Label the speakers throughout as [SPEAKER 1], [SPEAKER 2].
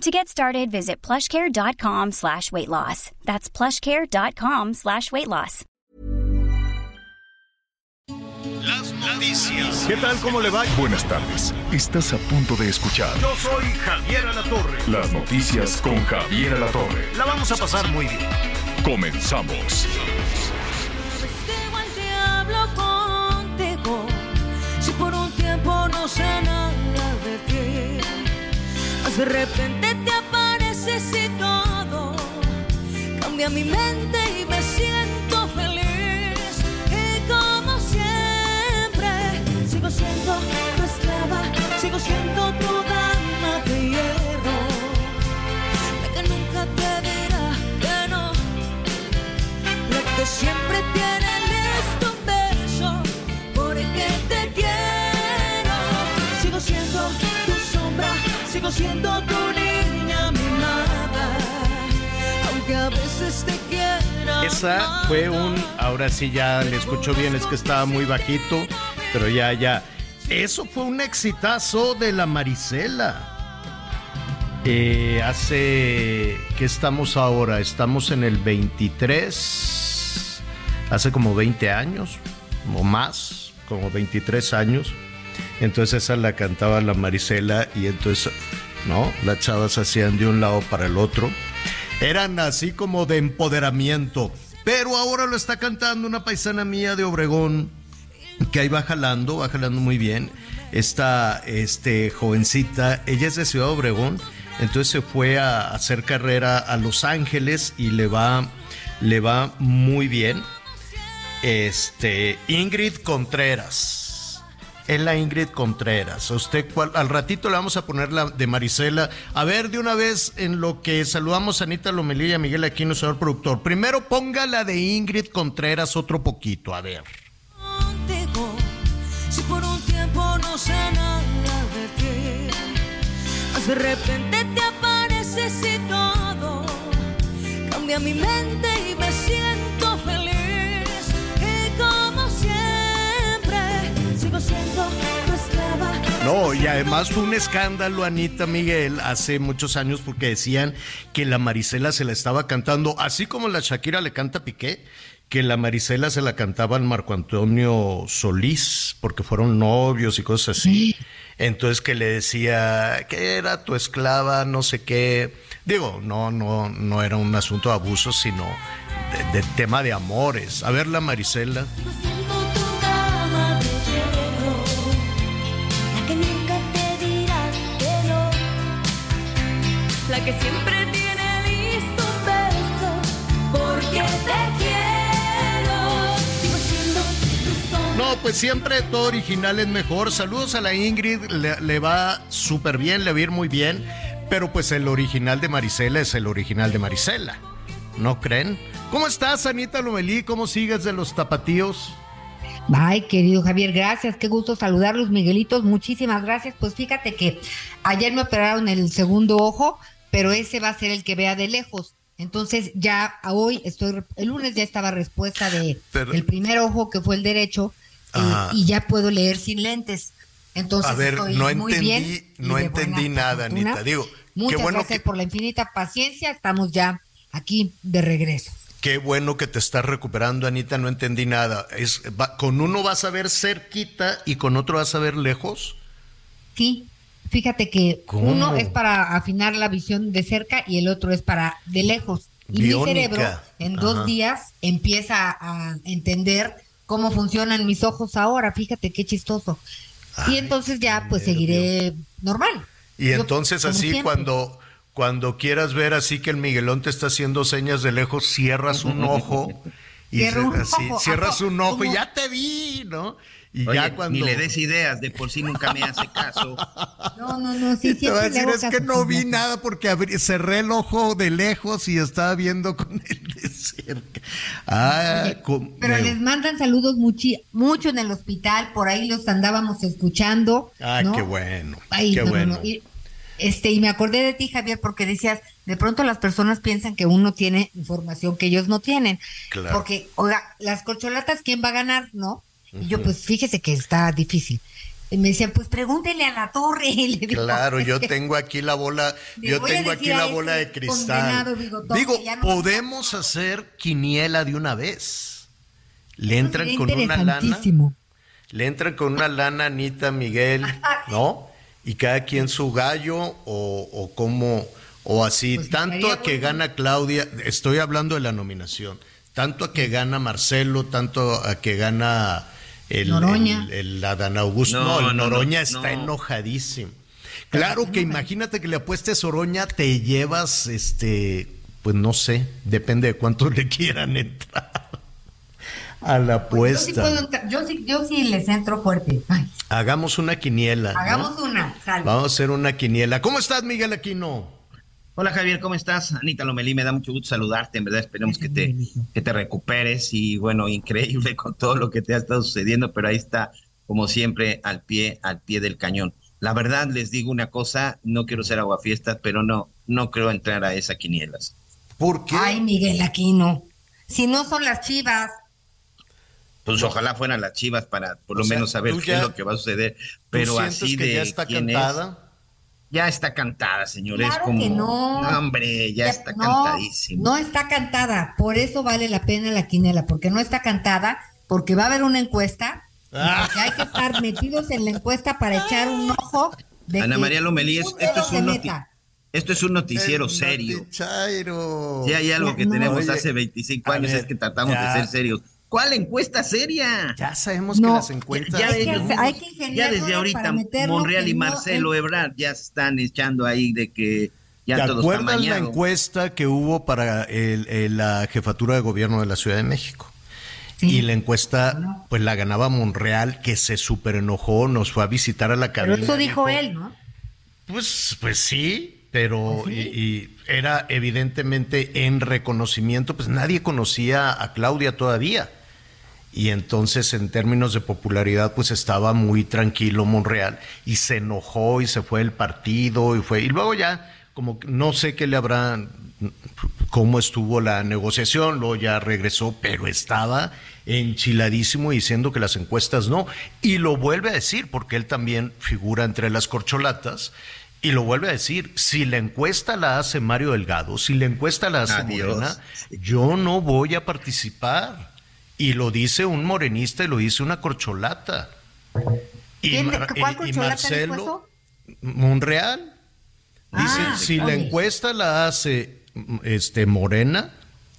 [SPEAKER 1] To get started, visit plushcare.com slash weight loss. That's plushcare.com slash weight loss.
[SPEAKER 2] Las noticias.
[SPEAKER 3] ¿Qué tal? ¿Cómo le va?
[SPEAKER 4] Buenas tardes. Estás a punto de escuchar
[SPEAKER 3] Yo soy Javier Alatorre.
[SPEAKER 4] las noticias con Javier Alatorre.
[SPEAKER 3] La vamos a pasar muy bien.
[SPEAKER 4] Comenzamos.
[SPEAKER 5] Digo al diablo contigo, si por un tiempo no sé nada de repente te apareces y todo cambia mi mente y me siento feliz. Y como siempre, sigo siendo tu esclava, sigo siendo tu dama de hierro, la que nunca te dirá que no. La que siempre tiene sigo siendo tu niña mimada. Aunque a veces te quiera.
[SPEAKER 3] Esa fue un. Ahora sí ya le escucho bien, es que estaba muy bajito, pero ya, ya. Eso fue un exitazo de la Marisela. Eh, hace. ¿Qué estamos ahora? Estamos en el 23. Hace como 20 años o más, como 23 años. Entonces esa la cantaba la Marisela y entonces, ¿no? Las chavas hacían de un lado para el otro. Eran así como de empoderamiento. Pero ahora lo está cantando una paisana mía de Obregón, que ahí va jalando, va jalando muy bien. Esta este, jovencita, ella es de Ciudad Obregón, entonces se fue a hacer carrera a Los Ángeles y le va, le va muy bien. Este, Ingrid Contreras. Es la Ingrid Contreras. Usted, cuál- al ratito le vamos a poner la de Marisela. A ver, de una vez, en lo que saludamos a Anita Lomelí y a Miguel Aquino, señor productor. Primero ponga la de Ingrid Contreras otro poquito, a ver.
[SPEAKER 5] contigo si por un tiempo no sé nada de Mas de repente te todo cambia mi mente y me siento
[SPEAKER 3] No, y además fue un escándalo, Anita Miguel, hace muchos años porque decían que la Marisela se la estaba cantando, así como la Shakira le canta a Piqué, que la Marisela se la cantaba al Marco Antonio Solís, porque fueron novios y cosas así. Entonces que le decía que era tu esclava, no sé qué. Digo, no, no, no era un asunto de abuso, sino de, de tema de amores. A ver la Marisela.
[SPEAKER 5] La que siempre tiene listo un beso, porque te quiero. Sigo siendo tu.
[SPEAKER 3] No, pues siempre todo original es mejor. Saludos a la Ingrid, le, le va súper bien, le va a ir muy bien. Pero pues el original de Marisela es el original de Marisela. ¿No creen? ¿Cómo estás, Anita Lomelí? ¿Cómo sigues de los tapatíos?
[SPEAKER 6] Ay, querido Javier, gracias, qué gusto saludarlos, Miguelitos, muchísimas gracias. Pues fíjate que ayer me operaron el segundo ojo, pero ese va a ser el que vea de lejos. Entonces ya hoy estoy, el lunes ya estaba respuesta de
[SPEAKER 3] Pero-
[SPEAKER 6] el primer ojo que fue el derecho eh, y ya puedo leer sin lentes. Entonces
[SPEAKER 3] A ver,
[SPEAKER 6] estoy
[SPEAKER 3] no
[SPEAKER 6] muy
[SPEAKER 3] entendí-
[SPEAKER 6] bien
[SPEAKER 3] no entendí nada,
[SPEAKER 6] fortuna.
[SPEAKER 3] Anita. Digo, qué
[SPEAKER 6] muchas
[SPEAKER 3] bueno
[SPEAKER 6] gracias
[SPEAKER 3] que-
[SPEAKER 6] por la infinita paciencia. Estamos ya aquí de regreso.
[SPEAKER 3] Qué bueno que te estás recuperando, Anita. No entendí nada. Es, va- con uno vas a ver cerquita y con otro vas a ver lejos.
[SPEAKER 6] Sí, fíjate que
[SPEAKER 3] ¿Cómo?
[SPEAKER 6] uno es para afinar la visión de cerca y el otro es para de lejos. Y
[SPEAKER 3] Biónica.
[SPEAKER 6] mi cerebro en dos
[SPEAKER 3] Ajá.
[SPEAKER 6] días empieza a entender cómo funcionan mis ojos ahora. Fíjate qué chistoso.
[SPEAKER 3] Ay,
[SPEAKER 6] y entonces ya pues
[SPEAKER 3] nervio.
[SPEAKER 6] seguiré normal.
[SPEAKER 3] Y
[SPEAKER 6] Yo,
[SPEAKER 3] entonces así
[SPEAKER 6] siempre.
[SPEAKER 3] cuando cuando quieras ver así que el Miguelón te está haciendo señas de lejos, cierras un ojo y
[SPEAKER 6] Cierra un
[SPEAKER 3] así,
[SPEAKER 6] ojo,
[SPEAKER 3] cierras
[SPEAKER 6] ¿a
[SPEAKER 3] un ojo y ya te vi, ¿no? Y
[SPEAKER 7] Oye,
[SPEAKER 3] ya cuando
[SPEAKER 7] Ni le des ideas, de por sí nunca me hace caso.
[SPEAKER 6] No, no, no, sí,
[SPEAKER 3] Y te va a
[SPEAKER 6] siempre le
[SPEAKER 3] decir,
[SPEAKER 6] hago
[SPEAKER 3] es que no vi nada porque abrí- cerré el ojo de lejos y estaba viendo con él de cerca. Ah,
[SPEAKER 6] Oye, Pero les mandan saludos muchi- mucho en el hospital, por ahí los andábamos escuchando.
[SPEAKER 3] Ah,
[SPEAKER 6] ¿no?
[SPEAKER 3] qué bueno.
[SPEAKER 6] Ay,
[SPEAKER 3] qué
[SPEAKER 6] no, no,
[SPEAKER 3] bueno.
[SPEAKER 6] no. Y, este, y me acordé de ti, Javier, porque decías, de pronto las personas piensan que uno tiene información que ellos no tienen.
[SPEAKER 3] Claro.
[SPEAKER 6] Porque, oiga, las corcholatas, ¿quién va a ganar? ¿No? Y yo, pues fíjese que está difícil. Y me decían, pues pregúntele a la torre. Y le digo,
[SPEAKER 3] Claro,
[SPEAKER 6] "Es
[SPEAKER 3] yo tengo aquí la bola, yo tengo aquí la bola de cristal.
[SPEAKER 6] bigotón
[SPEAKER 3] Digo,
[SPEAKER 6] no-
[SPEAKER 3] podemos hacer quiniela de una vez. Le
[SPEAKER 6] Eso
[SPEAKER 3] entran con una lana, le entran con una lana Anita, Miguel, ¿no? Y cada quien su gallo o, o como o así,
[SPEAKER 6] Pues
[SPEAKER 3] tanto a que gana Claudia, estoy hablando de la nominación, tanto a que gana Marcelo, tanto a que gana el,
[SPEAKER 6] Noroña.
[SPEAKER 3] el- el Adán Augusto, no,
[SPEAKER 7] No,
[SPEAKER 3] el
[SPEAKER 7] no,
[SPEAKER 3] Noroña
[SPEAKER 7] no,
[SPEAKER 3] está
[SPEAKER 7] no.
[SPEAKER 3] enojadísimo. Claro que imagínate que le apuestes Oroña, te llevas, este, pues no sé, depende de cuántos le quieran entrar a la
[SPEAKER 6] Pues yo sí
[SPEAKER 3] apuesta.
[SPEAKER 6] puedo yo sí, yo sí les entro fuerte. Ay,
[SPEAKER 3] Hagamos una quiniela. ¿no?
[SPEAKER 6] hagamos una, sale.
[SPEAKER 3] Vamos a hacer una quiniela. ¿Cómo estás, Miguel Aquino?
[SPEAKER 7] Hola Javier, ¿cómo estás? Anita Lomelí, me da mucho gusto saludarte, en verdad esperemos que te, que te recuperes y bueno, increíble con todo lo que te ha estado sucediendo, pero ahí está, como siempre, al pie, al pie del cañón. La verdad, les digo una cosa, no quiero ser aguafiestas, pero no, no creo entrar a esa quinielas.
[SPEAKER 3] ¿Por qué?
[SPEAKER 6] Ay, Miguel Aquino. Si no son las chivas.
[SPEAKER 7] Pues ojalá fueran las chivas para por lo
[SPEAKER 3] O sea,
[SPEAKER 7] menos saber qué es lo que va a suceder,
[SPEAKER 3] ¿Tú
[SPEAKER 7] pero así
[SPEAKER 3] que
[SPEAKER 7] de
[SPEAKER 3] ya está
[SPEAKER 7] quién es,
[SPEAKER 3] cantada?
[SPEAKER 7] Ya está cantada, señores,
[SPEAKER 6] Claro
[SPEAKER 7] como
[SPEAKER 6] que no.
[SPEAKER 7] hombre, ya está
[SPEAKER 6] no,
[SPEAKER 7] cantadísimo.
[SPEAKER 6] No está cantada. Por eso vale la pena la quinela, porque no está cantada, porque va a haber una encuesta.
[SPEAKER 3] Ah.
[SPEAKER 6] porque hay que estar metidos en la encuesta para echar un ojo. De
[SPEAKER 7] Ana
[SPEAKER 6] que
[SPEAKER 7] María Lomelí, esto es un noti-
[SPEAKER 6] meta.
[SPEAKER 7] Esto es un noticiero serio.
[SPEAKER 3] notichairo.
[SPEAKER 7] Si hay algo que
[SPEAKER 6] No.
[SPEAKER 7] tenemos
[SPEAKER 3] Oye,
[SPEAKER 7] hace 25
[SPEAKER 3] a
[SPEAKER 7] años
[SPEAKER 3] ver,
[SPEAKER 7] es que tratamos
[SPEAKER 3] ya.
[SPEAKER 7] de ser serios. ¿Cuál encuesta seria?
[SPEAKER 3] Ya sabemos
[SPEAKER 6] No,
[SPEAKER 3] que las encuestas.
[SPEAKER 7] Ya,
[SPEAKER 6] Hay que hay que
[SPEAKER 7] ya desde ahorita Monreal y
[SPEAKER 6] no
[SPEAKER 7] Marcelo Ebrard ya se están echando ahí de que ya
[SPEAKER 3] ¿Te
[SPEAKER 7] todo está
[SPEAKER 3] acuerdas la encuesta que hubo para el- el- la jefatura de gobierno de la Ciudad de México?
[SPEAKER 6] Sí.
[SPEAKER 3] Y la encuesta, pues la ganaba Monreal, que se súper enojó, nos fue a visitar a la
[SPEAKER 6] Pero
[SPEAKER 3] cabina.
[SPEAKER 6] eso dijo
[SPEAKER 3] dijo,
[SPEAKER 6] él, ¿no?
[SPEAKER 3] Pues, pues sí, pero Y, y era evidentemente en reconocimiento, pues nadie conocía a Claudia todavía. Y entonces en términos de popularidad pues estaba muy tranquilo Monreal y se enojó y se fue el partido y fue y luego ya como no sé qué le habrán cómo estuvo la negociación, luego ya regresó, pero estaba enchiladísimo diciendo que las encuestas no y lo vuelve a decir porque él también figura entre las corcholatas y lo vuelve a decir, si la encuesta la hace Mario Delgado, si la encuesta la hace
[SPEAKER 7] Adiós.
[SPEAKER 3] Morena, yo no voy a participar. Y lo dice un morenista y lo dice una corcholata. Y,
[SPEAKER 6] ¿Quién-
[SPEAKER 3] Mar-
[SPEAKER 6] cuál
[SPEAKER 3] y- y
[SPEAKER 6] corcholata dijo
[SPEAKER 3] Marcelo? Monreal dice,
[SPEAKER 6] Ah,
[SPEAKER 3] si la encuesta la hace este Morena,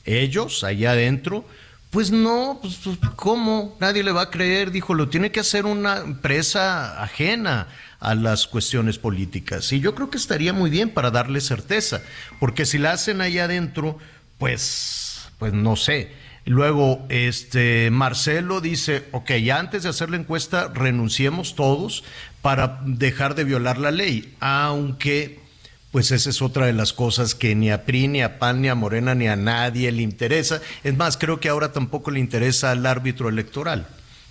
[SPEAKER 3] ellos allá adentro, pues no, pues pues, ¿cómo? Nadie le va a creer, dijo, lo tiene que hacer una empresa ajena a las cuestiones políticas. Y yo creo que estaría muy bien para darle certeza, porque si la hacen allá adentro, pues, pues no sé. Luego, este Marcelo dice, ok, antes de hacer la encuesta, renunciemos todos para dejar de violar la ley, aunque pues esa es otra de las cosas que ni a PRI, ni a PAN, ni a Morena, ni a nadie le interesa. Es más, creo que ahora tampoco le interesa al árbitro electoral,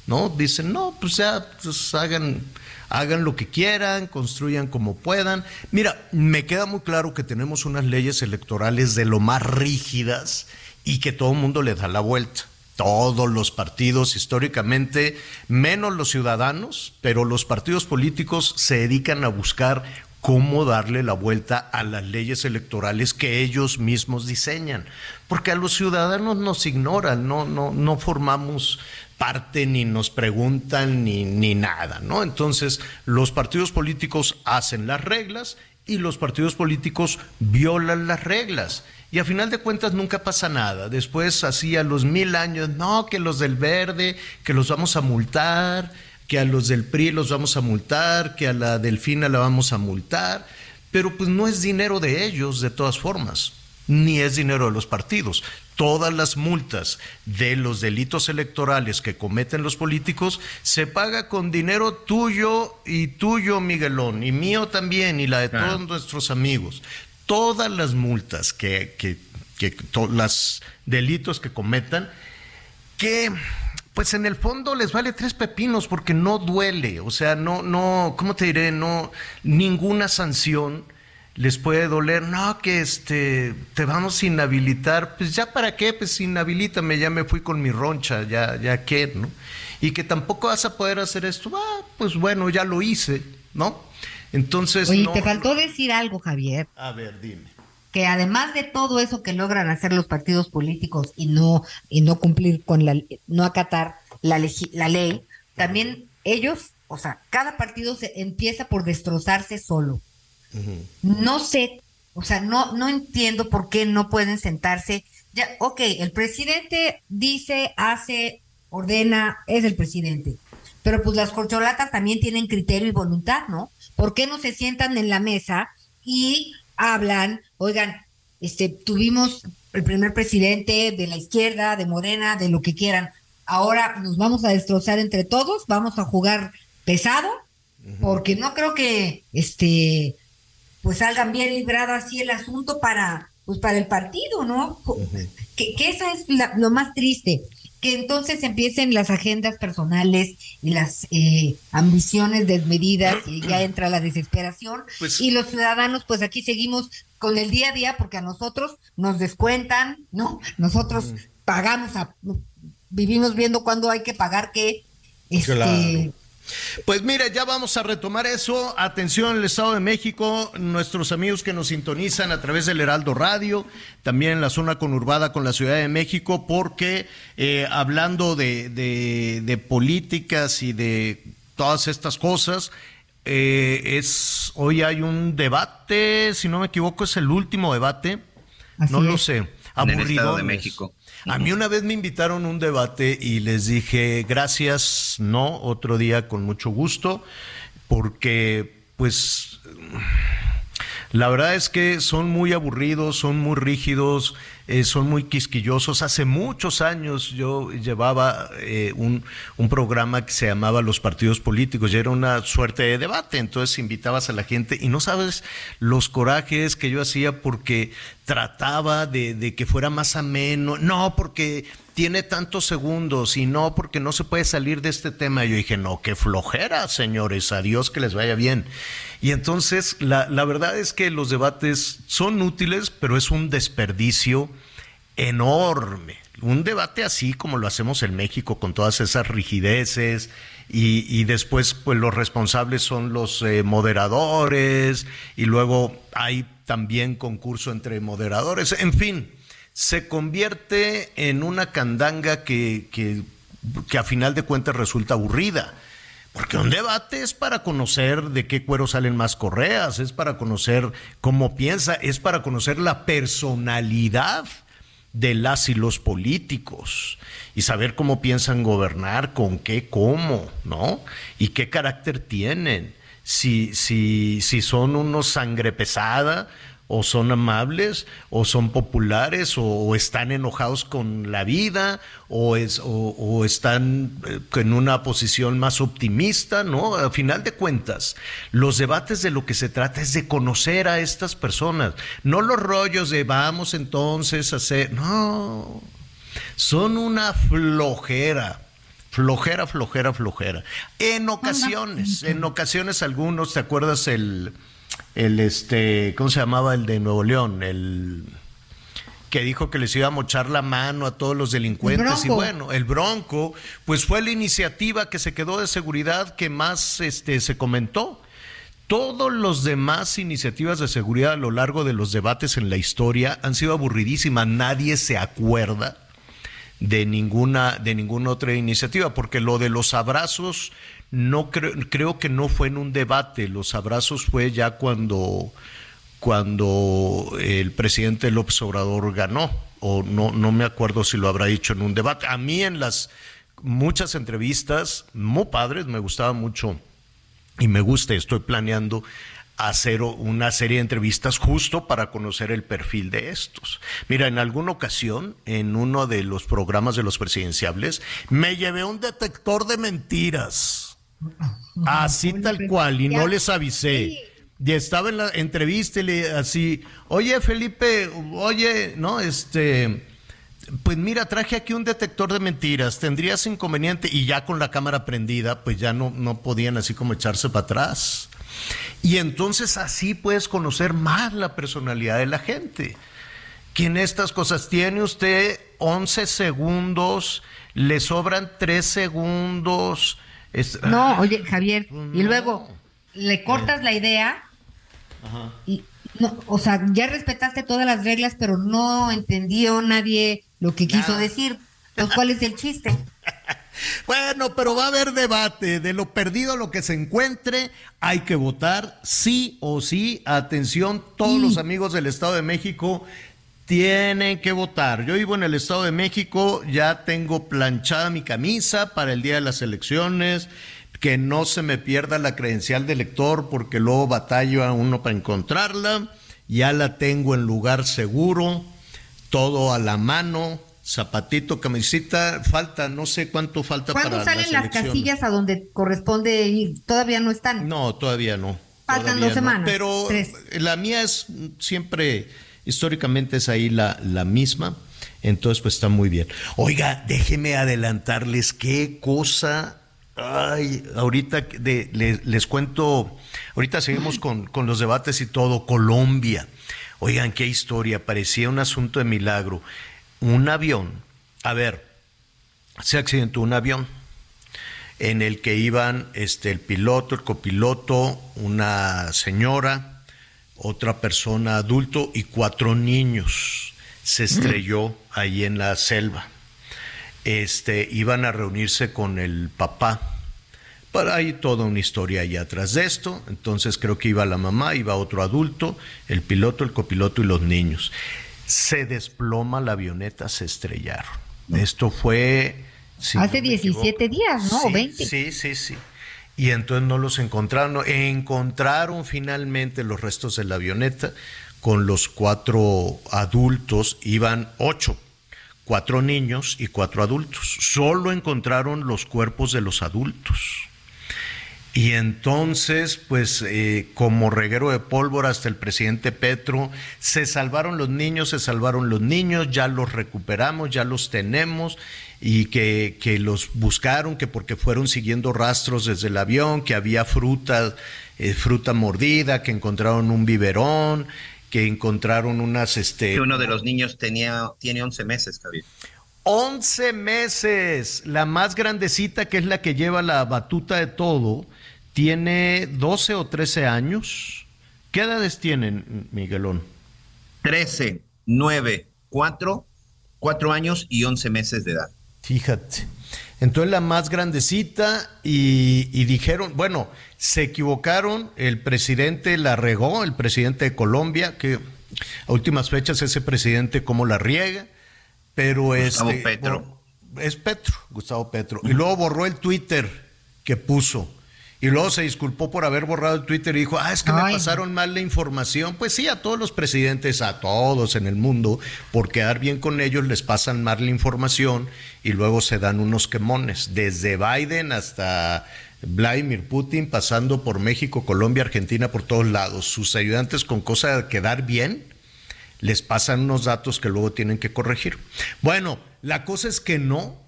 [SPEAKER 3] ¿no? Dicen, no, pues ya, pues hagan, hagan lo que quieran, construyan como puedan. Mira, me queda muy claro que tenemos unas leyes electorales de lo más rígidas y que todo el mundo le da la vuelta. Todos los partidos históricamente, menos los ciudadanos, pero los partidos políticos se dedican a buscar cómo darle la vuelta a las leyes electorales que ellos mismos diseñan. Porque a los ciudadanos nos ignoran, no, no, no formamos parte ni nos preguntan ni, ni nada, ¿no? Entonces, los partidos políticos hacen las reglas y los partidos políticos violan las reglas. Y a final de cuentas nunca pasa nada. Después, así a los mil años, no, que los del verde, que los vamos a multar, que a los del PRI los vamos a multar, que a la Delfina la vamos a multar, pero pues no es dinero de ellos de todas formas, ni es dinero de los partidos. todas las multas de los delitos electorales que cometen los políticos se paga con dinero tuyo y tuyo, Miguelón, y mío también, y la de todos nuestros amigos. Todas las multas que, que, que los delitos que cometan, que pues en el fondo les vale tres pepinos porque no duele, o sea, no, no, ¿cómo te diré? No, ninguna sanción les puede doler, no, que este, te vamos a inhabilitar, pues ya para qué, pues inhabilítame, ya me fui con mi roncha, ya, ya qué, ¿no? Y que tampoco vas a poder hacer esto, ah, pues bueno, ya lo hice, ¿no? Entonces.
[SPEAKER 6] Oye, te faltó decir algo, Javier.
[SPEAKER 3] A ver, dime.
[SPEAKER 6] Que además de todo eso que logran hacer los partidos políticos y no, y no cumplir con la, no acatar la, la ley, también ellos, o sea, cada partido se empieza por destrozarse solo. No sé, o sea, no, no entiendo por qué no pueden sentarse. Ya, ok, el presidente dice, hace, ordena, es el presidente. Pero pues las corcholatas también tienen criterio y voluntad, ¿no? ¿Por qué no se sientan en la mesa y hablan? Oigan, este, tuvimos el primer presidente de la izquierda, de Morena, de lo que quieran. Ahora nos vamos a destrozar entre todos, vamos a jugar pesado, porque no creo que este pues salgan bien librado así el asunto para, pues para el partido, ¿no? que, eso es lo más triste, que entonces empiecen las agendas personales y las eh, ambiciones desmedidas y ya entra la desesperación pues y los ciudadanos pues aquí seguimos con el día a día porque a nosotros nos descuentan, ¿no? Nosotros pagamos, a, vivimos viendo cuándo hay que pagar qué. Este,
[SPEAKER 3] pues mira, ya vamos a retomar eso. Atención el Estado de México, nuestros amigos que nos sintonizan a través del Heraldo Radio, también en la zona conurbada con la Ciudad de México, porque eh, hablando de, políticas y de todas estas cosas, eh, es hoy hay un debate, si no me equivoco, es el último debate, no lo sé,
[SPEAKER 7] aburrido. En el Estado de México.
[SPEAKER 3] A mí una vez me invitaron a un debate y les dije, gracias, no, otro día con mucho gusto, porque pues la verdad es que son muy aburridos, son muy rígidos, eh, son muy quisquillosos. Hace muchos años yo llevaba eh, un, un, programa que se llamaba Los Partidos Políticos y era una suerte de debate. Entonces invitabas a la gente y no sabes los corajes que yo hacía porque trataba de, de que fuera más ameno. No, porque tiene tantos segundos y no porque no se puede salir de este tema. Yo dije, no, qué flojera, señores, adiós, que les vaya bien. Y entonces la, la verdad es que los debates son útiles, pero es un desperdicio enorme. Un debate así como lo hacemos en México con todas esas rigideces y, y después pues los responsables son los eh, moderadores y luego hay también concurso entre moderadores. En fin, se convierte en una candanga que, que, a final de cuentas resulta aburrida. Porque un debate es para conocer de qué cuero salen más correas, es para conocer cómo piensa, es para conocer la personalidad de las y los políticos y saber cómo piensan gobernar, con qué, cómo, ¿no? Y qué carácter tienen. Si, si, si son unos sangre pesada o son amables, o son populares, o, están enojados con la vida, o, es, o, están eh, en una posición más optimista, ¿no? A final de cuentas, los debates de lo que se trata es de conocer a estas personas, no los rollos de vamos entonces a hacer, no, son una flojera. Flojera, flojera, flojera. En ocasiones, en ocasiones algunos, ¿te acuerdas el, el este, ¿cómo se llamaba el de Nuevo León? El que dijo que les iba a mochar la mano a todos los delincuentes y bueno, el Bronco, pues fue la iniciativa que se quedó de seguridad que más este se comentó. Todos los demás iniciativas de seguridad a lo largo de los debates en la historia han sido aburridísimas, nadie se acuerda de ninguna de ninguna otra iniciativa, porque lo de los abrazos no creo, creo que no fue en un debate, los abrazos fue ya cuando, cuando el presidente López Obrador ganó, o no, no me acuerdo si lo habrá dicho en un debate. A mí en las muchas entrevistas, muy padres, me gustaba mucho y me gusta, estoy planeando hacer una serie de entrevistas justo para conocer el perfil de estos. Mira, en alguna ocasión, en uno de los programas de los presidenciables, me llevé un detector de mentiras. Así tal cual, y no les avisé. Y estaba en la entrevista y le así, oye Felipe, oye, no, este, pues mira, traje aquí un detector de mentiras, tendrías inconveniente y ya con la cámara prendida, pues ya no, no podían así como echarse para atrás. Y entonces así puedes conocer más la personalidad de la gente. Que en estas cosas tiene usted 11 segundos, le sobran 3 segundos.
[SPEAKER 6] No, oye, Javier, y luego le cortas la idea y no, o sea, ya respetaste todas las reglas, pero no entendió nadie lo que quiso decir. Entonces, ¿cuál es el chiste?
[SPEAKER 3] Bueno, pero va a haber debate. De lo perdido a lo que se encuentre, hay que votar sí o sí. Atención, todos los amigos del Estado de México tienen que votar. Yo vivo en el Estado de México, ya tengo planchada mi camisa para el día de las elecciones. Que no se me pierda la credencial de elector porque luego batallo a uno para encontrarla. Ya la tengo en lugar seguro, todo a la mano, zapatito, camisita, falta, no sé cuánto falta
[SPEAKER 6] para ¿Cuándo salen las, casillas a donde corresponde ir? ¿Todavía no están?
[SPEAKER 3] No, todavía no.
[SPEAKER 6] Faltan dos semanas.
[SPEAKER 3] pero la mía es siempre, históricamente es ahí la, la misma. Entonces, pues está muy bien. Oiga, déjeme adelantarles qué cosa. Ay, ahorita de, les, cuento, ahorita seguimos con, con los debates y todo. Colombia. Oigan, qué historia, parecía un asunto de milagro un avión, a ver, se accidentó un avión en el que iban este, el piloto, el copiloto, una señora, otra persona adulto y cuatro niños. Se estrelló ahí en la selva. Este, iban a reunirse con el papá. Pero hay toda una historia ahí atrás de esto. Entonces creo que iba la mamá, iba otro adulto, el piloto, el copiloto y los niños se desploma la avioneta, se estrellaron. Esto fue...
[SPEAKER 6] Hace 17 días, ¿no?
[SPEAKER 3] Sí,
[SPEAKER 6] 20.
[SPEAKER 3] Sí, sí, sí. Y entonces no los encontraron. Encontraron finalmente los restos de la avioneta con los cuatro adultos, iban ocho, cuatro niños y cuatro adultos. Solo encontraron los cuerpos de los adultos. Y entonces, pues eh, como reguero de pólvora hasta el presidente Petro, se salvaron los niños, se salvaron los niños, ya los recuperamos, ya los tenemos y que, que los buscaron, que porque fueron siguiendo rastros desde el avión, que había fruta, eh, fruta mordida, que encontraron un biberón, que encontraron unas... Este,
[SPEAKER 7] que uno de los niños tenía, tiene 11 meses, Javier.
[SPEAKER 3] 11 meses, la más grandecita que es la que lleva la batuta de todo, tiene 12 o 13 años. ¿Qué edades tienen, Miguelón?
[SPEAKER 7] 13, 9, 4, 4 años y 11 meses de edad.
[SPEAKER 3] Fíjate. Entonces la más grandecita y, y, dijeron, bueno, se equivocaron, el presidente la regó, el presidente de Colombia, que a últimas fechas ese presidente como la riega, pero
[SPEAKER 7] Gustavo
[SPEAKER 3] este,
[SPEAKER 7] Petro.
[SPEAKER 3] es Petro, Gustavo Petro, y luego borró el Twitter que puso y luego se disculpó por haber borrado el Twitter y dijo, ah, es que me pasaron mal la información. Pues sí, a todos los presidentes, a todos en el mundo, por quedar bien con ellos les pasan mal la información y luego se dan unos quemones. Desde Biden hasta Vladimir Putin, pasando por México, Colombia, Argentina, por todos lados. Sus ayudantes con cosa de quedar bien, les pasan unos datos que luego tienen que corregir. Bueno, la cosa es que no,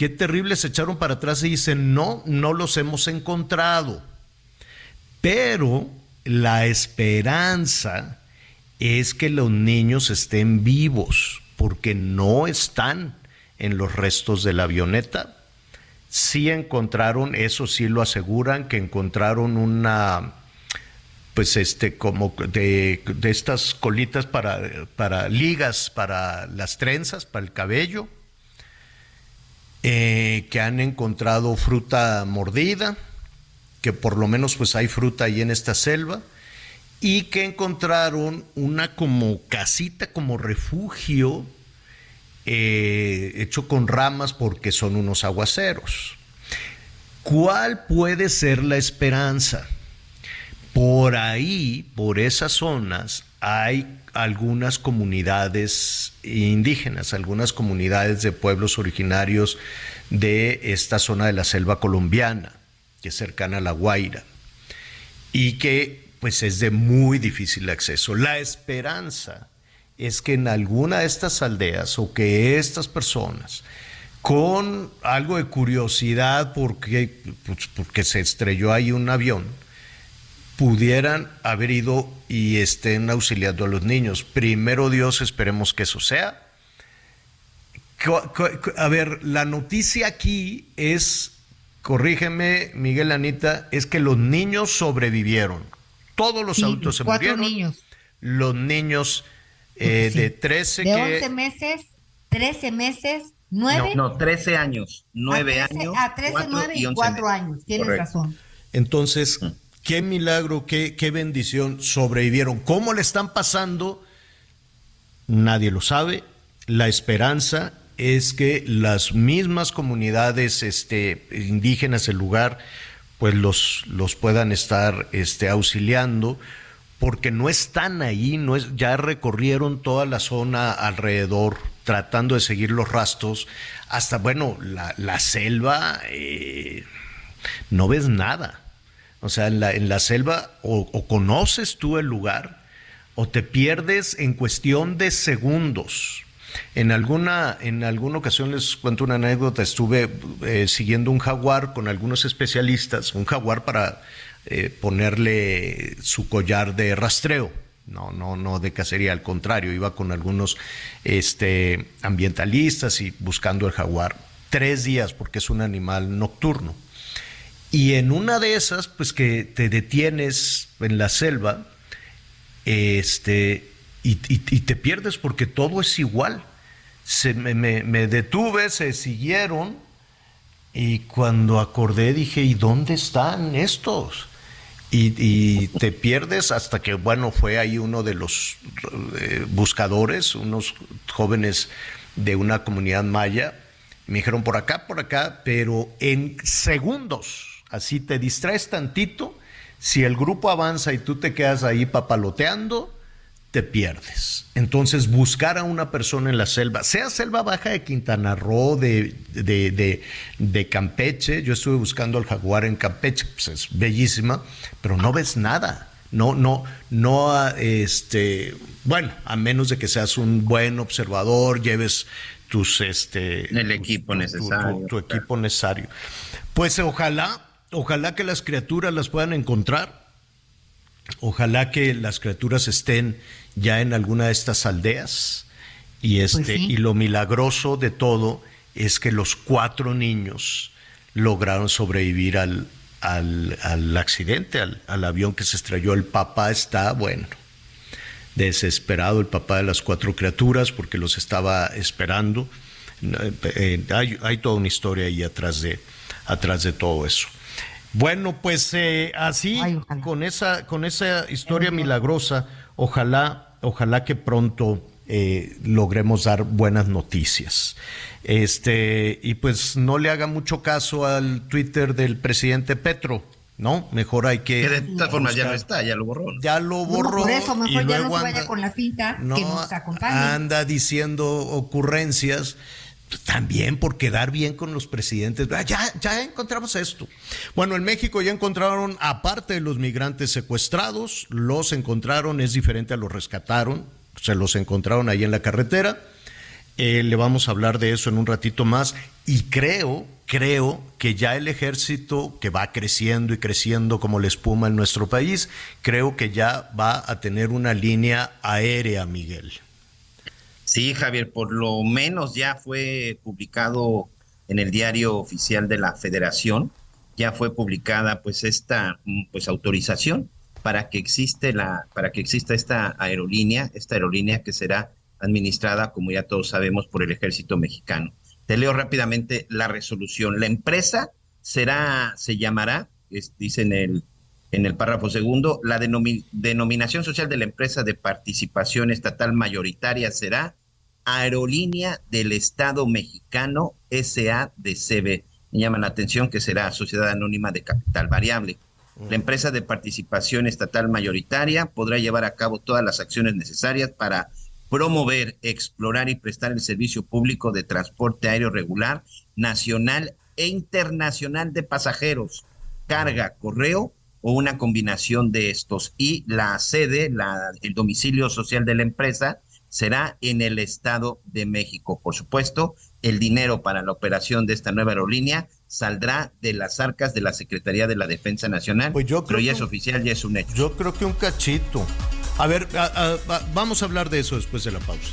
[SPEAKER 3] Qué terrible se echaron para atrás y dicen, no, no los hemos encontrado. Pero la esperanza es que los niños estén vivos, porque no están en los restos de la avioneta. Sí encontraron, eso sí lo aseguran, que encontraron una, pues este, como de, de estas colitas para, para ligas, para las trenzas, para el cabello que han encontrado fruta mordida, que por lo menos pues hay fruta ahí en esta selva, y que encontraron una como casita, como refugio, eh, hecho con ramas porque son unos aguaceros. ¿Cuál puede ser la esperanza? Por ahí, por esas zonas, hay algunas comunidades indígenas, algunas comunidades de pueblos originarios de esta zona de la selva colombiana, que es cercana a La Guaira, y que pues es de muy difícil acceso. La esperanza es que en alguna de estas aldeas o que estas personas con algo de curiosidad porque, pues, porque se estrelló ahí un avión, pudieran haber ido y estén auxiliando a los niños. Primero Dios, esperemos que eso sea. A ver, la noticia aquí es, corrígeme Miguel Anita, es que los niños sobrevivieron. Todos los adultos se
[SPEAKER 6] cuatro
[SPEAKER 3] murieron.
[SPEAKER 6] niños.
[SPEAKER 3] Los niños eh, de 13
[SPEAKER 6] De
[SPEAKER 3] que...
[SPEAKER 6] 11 meses, 13 meses, 9.
[SPEAKER 7] No, 13 años, 9
[SPEAKER 6] a 13,
[SPEAKER 7] años.
[SPEAKER 6] A 13,
[SPEAKER 7] 4
[SPEAKER 6] 9 y
[SPEAKER 7] 11
[SPEAKER 6] 4
[SPEAKER 7] meses.
[SPEAKER 6] años. Tienes
[SPEAKER 7] Correcto.
[SPEAKER 6] razón.
[SPEAKER 3] Entonces, qué milagro, qué, qué bendición, sobrevivieron. ¿Cómo le están pasando? Nadie lo sabe. La esperanza es que las mismas comunidades este, indígenas del lugar pues los, los puedan estar este, auxiliando porque no están ahí, no es, ya recorrieron toda la zona alrededor tratando de seguir los rastros, hasta, bueno, la, selva, eh, no ves nada. O sea, en la, en la selva o conoces tú el lugar o te pierdes en cuestión de segundos. En alguna, en alguna ocasión les cuento una anécdota, estuve eh, siguiendo un jaguar con algunos especialistas, un jaguar para eh, ponerle su collar de rastreo, no, no, no de cacería, al contrario, iba con algunos este, ambientalistas y buscando el jaguar. Tres días, porque es un animal nocturno. Y en una de esas, pues que te detienes en la selva, este, y, te pierdes porque todo es igual. Se, me, me- detuve, se siguieron, y cuando acordé dije, ¿y dónde están estos? Y, y te pierdes hasta que, bueno, fue ahí uno de los eh, buscadores, unos jóvenes de una comunidad maya, me dijeron por acá, por acá, pero en segundos, así te distraes tantito, si el grupo avanza y tú te quedas ahí papaloteando, te pierdes. Entonces, buscar a una persona en la selva, sea selva baja de Quintana Roo, de, de, de- de Campeche, yo estuve buscando al jaguar en Campeche, pues es bellísima, pero no ves nada. No, no, no, este, bueno, a menos de que seas un buen observador, lleves tus, este,
[SPEAKER 7] El equipo
[SPEAKER 3] tu- tu-
[SPEAKER 7] necesario,
[SPEAKER 3] tu equipo necesario. Pues ojalá, ojalá que las criaturas las puedan encontrar. Ojalá que las criaturas estén ya en alguna de estas aldeas. Y, este,
[SPEAKER 6] Pues sí.
[SPEAKER 3] y lo milagroso de todo es que los cuatro niños lograron sobrevivir al, al, al accidente, al, al avión que se estrelló. El papá está, bueno, desesperado, el papá de las cuatro criaturas, porque los estaba esperando. Eh, eh, hay, hay toda una historia ahí atrás de, atrás de todo eso. Bueno, pues eh, así,
[SPEAKER 6] Ay,
[SPEAKER 3] con esa, con esa historia milagrosa, ojalá, ojalá que pronto eh, logremos dar buenas noticias. Este, y pues no le haga mucho caso al Twitter del presidente Petro, ¿no? Mejor hay que.
[SPEAKER 7] Que de todas formas ya no está, ya lo borró. ¿no?
[SPEAKER 3] Ya lo
[SPEAKER 6] No,
[SPEAKER 3] borró.
[SPEAKER 6] por eso,
[SPEAKER 3] y
[SPEAKER 6] mejor ya no se vaya
[SPEAKER 3] anda-
[SPEAKER 6] con la finta
[SPEAKER 3] no,
[SPEAKER 6] que nos acompañe.
[SPEAKER 3] anda diciendo ocurrencias también por quedar bien con los presidentes. Ah, Ya, ya encontramos esto. Bueno, en México ya encontraron, aparte de los migrantes secuestrados, los encontraron, es diferente a los rescataron, se los encontraron ahí en la carretera. Eh, le vamos a hablar de eso en un ratito más. Y creo, creo que ya el ejército, que va creciendo y creciendo como la espuma en nuestro país, creo que ya va a tener una línea aérea, Miguel.
[SPEAKER 7] Sí, Javier, por lo menos ya fue publicado en el diario oficial de la Federación, ya fue publicada pues esta mm, pues autorización para que existe la para que exista esta aerolínea, esta aerolínea que será administrada, como ya todos sabemos, por el Ejército Mexicano. Te leo rápidamente la resolución. La empresa será se llamará, dice en el en el párrafo segundo, la denomi- denominación social de la empresa de participación estatal mayoritaria será Aerolínea del Estado Mexicano SADCB. Me llama la atención que será Sociedad Anónima de Capital Variable. La empresa de participación estatal mayoritaria podrá llevar a cabo todas las acciones necesarias para promover, explorar y prestar el servicio público de transporte aéreo regular, nacional e internacional de pasajeros, carga, correo o una combinación de estos. Y la sede, la, el domicilio social de la empresa, será en el Estado de México. Por supuesto, el dinero para la operación de esta nueva aerolínea saldrá de las arcas de la Secretaría de la Defensa Nacional.
[SPEAKER 3] Pues yo creo
[SPEAKER 7] pero ya
[SPEAKER 3] que
[SPEAKER 7] es oficial, ya es un hecho.
[SPEAKER 3] Yo creo que un cachito. A ver, a- a- a- vamos a hablar de eso después de la pausa.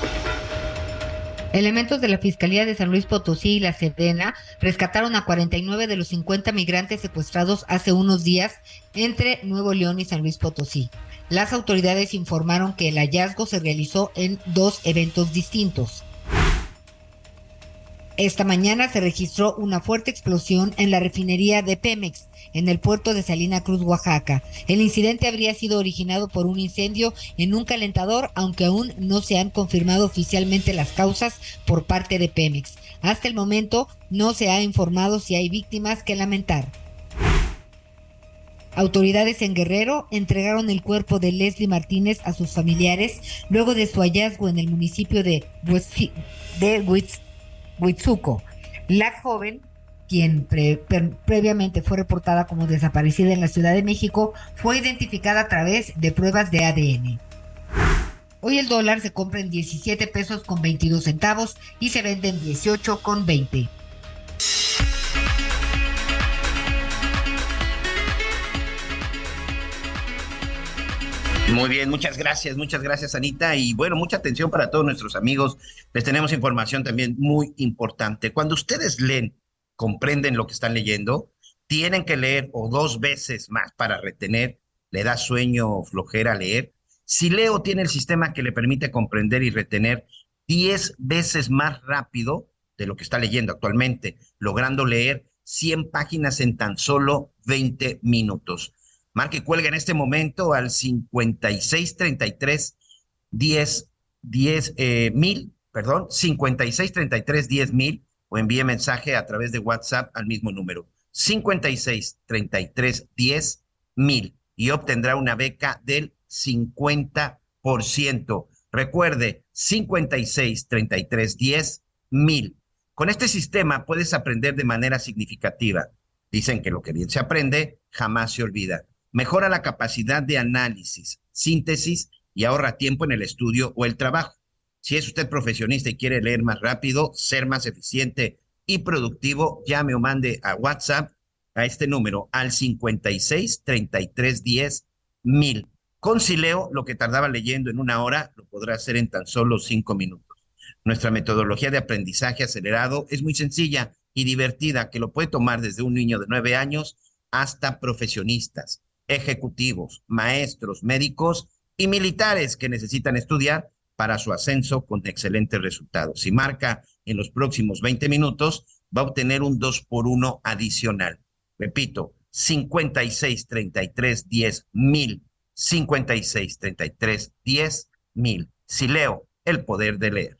[SPEAKER 6] Elementos de la Fiscalía de San Luis Potosí y la Sedena rescataron a 49 de los 50 migrantes secuestrados hace unos días entre Nuevo León y San Luis Potosí. Las autoridades informaron que el hallazgo se realizó en dos eventos distintos. Esta mañana se registró una fuerte explosión en la refinería de Pemex, en el puerto de Salina Cruz, Oaxaca. El incidente habría sido originado por un incendio en un calentador, aunque aún no se han confirmado oficialmente las causas por parte de Pemex. Hasta el momento no se ha informado si hay víctimas que lamentar. Autoridades en Guerrero entregaron el cuerpo de Leslie Martínez a sus familiares luego de su hallazgo en el municipio de, Huitzuco. La joven, quien previamente fue reportada como desaparecida en la Ciudad de México, fue identificada a través de pruebas de ADN. Hoy el dólar se compra en 17 pesos con 22 centavos y se vende en 18 con 20.
[SPEAKER 7] Muy bien, muchas gracias, muchas gracias Anita. Y bueno, mucha atención para todos nuestros amigos. Les tenemos información también muy importante. Cuando ustedes leen, comprenden lo que están leyendo, tienen que leer o dos veces más para retener. Le da sueño o flojera leer. Si Leo tiene el sistema que le permite comprender y retener 10 veces más rápido de lo que está leyendo actualmente, logrando leer 100 páginas en tan solo 20 minutos. Marque cuelga en este momento al 5633 10 10 eh, mil, perdón, 5633 10 mil o envíe mensaje a través de WhatsApp al mismo número 5633 10 mil y obtendrá una beca del 50%. Recuerde 5633 10 mil. Con este sistema puedes aprender de manera significativa. Dicen que lo que bien se aprende jamás se olvida mejora la capacidad de análisis, síntesis y ahorra tiempo en el estudio o el trabajo. Si es usted profesionista y quiere leer más rápido, ser más eficiente y productivo, llame o mande a WhatsApp a este número al 56 33 10 mil. Con Sileo, lo que tardaba leyendo en una hora, lo podrá hacer en tan solo cinco minutos. Nuestra metodología de aprendizaje acelerado es muy sencilla y divertida, que lo puede tomar desde un niño de nueve años hasta profesionistas ejecutivos, maestros, médicos y militares que necesitan estudiar para su ascenso con excelentes resultados. Si marca en los próximos 20 minutos, va a obtener un 2 por 1 adicional. Repito, 56 33 10 mil. 56 33 10 mil. Si leo, el poder de leer.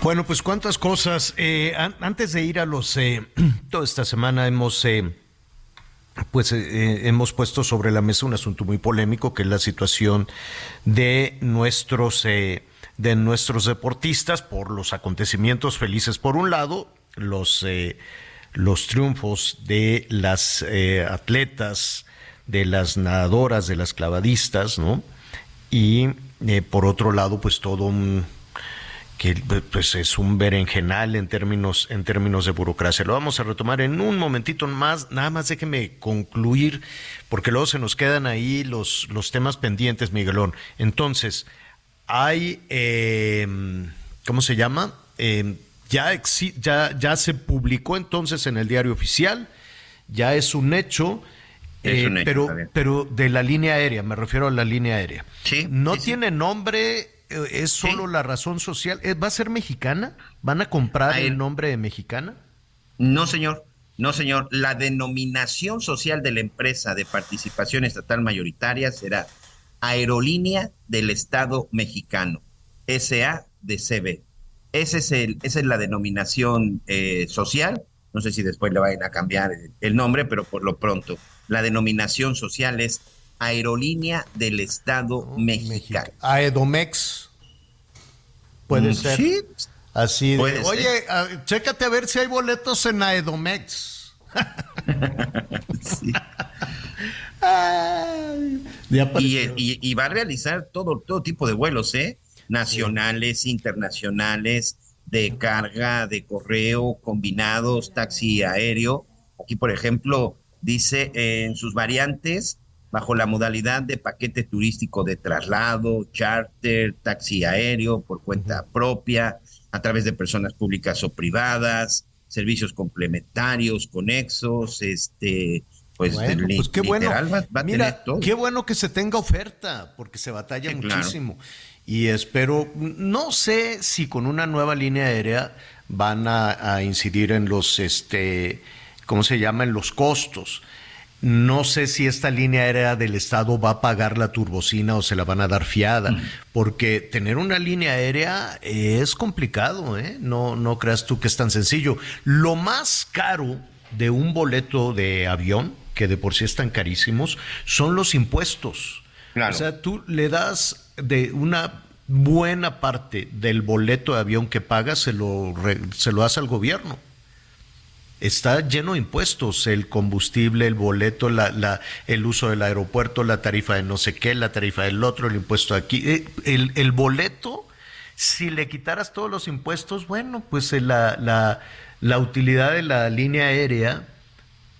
[SPEAKER 3] Bueno, pues cuántas cosas. Eh, an- antes de ir a los... eh, toda esta semana hemos... eh, pues eh, eh, hemos puesto sobre la mesa un asunto muy polémico que es la situación de nuestros eh, de nuestros deportistas por los acontecimientos felices por un lado los eh, los triunfos de las eh, atletas, de las nadadoras, de las clavadistas, ¿no? Y por otro lado, pues todo un que pues es un berenjenal en términos en términos de burocracia. Lo vamos a retomar en un momentito más, nada más déjeme concluir porque luego se nos quedan ahí los los temas pendientes, Miguelón. Entonces, hay em, ¿cómo se llama? Em, ya, ya ya se publicó entonces en el diario oficial, ya es un hecho. Eh, pero, pero de la línea aérea, me refiero a la línea aérea.
[SPEAKER 7] Sí,
[SPEAKER 3] no tiene nombre, eh, es solo la razón social. Eh, ¿Va a ser mexicana? ¿Van a comprar el nombre de mexicana?
[SPEAKER 7] No, señor. No, señor. La denominación social de la empresa de participación estatal mayoritaria será Aerolínea del Estado Mexicano, SADCB. Ese es el, esa es la denominación social. No sé si después le vayan a cambiar el nombre, pero por lo pronto la denominación social es Aerolínea del Estado oh, mexicano.
[SPEAKER 3] Aedomex. Puede mm, ser. Sí. Así de, oye, chécate a ver si hay boletos en Aedomex.
[SPEAKER 7] sí. y, va a realizar todo, todo tipo de vuelos, ¿eh? Nacionales, internacionales, de carga, de correo, combinados, taxi aéreo. Aquí, por ejemplo, dice en sus variantes, bajo la modalidad de paquete turístico de traslado, charter, taxi aéreo por cuenta propia, a través de personas públicas o privadas, servicios complementarios, conexos, este, pues,
[SPEAKER 3] pues qué bueno. Mira, qué bueno que se tenga oferta, porque se batalla muchísimo. Y espero, no sé si con una nueva línea aérea van a, a incidir en los, este, ¿cómo se llama?, en los costos. No sé si esta línea aérea del Estado va a pagar la turbocina o se la van a dar fiada, mm. porque tener una línea aérea es complicado, ¿eh? No, no creas tú que es tan sencillo. Lo más caro de un boleto de avión, que de por sí están carísimos, son los impuestos. O sea, tú le das de una buena parte del boleto de avión que pagas, se lo, se lo das al gobierno está lleno de impuestos, el combustible, el boleto, la, la, el uso del aeropuerto, la tarifa de no sé qué, la tarifa del otro, el impuesto aquí. Eh, el, el boleto, si le quitaras todos los impuestos, bueno, pues eh, la, la, la utilidad de la línea aérea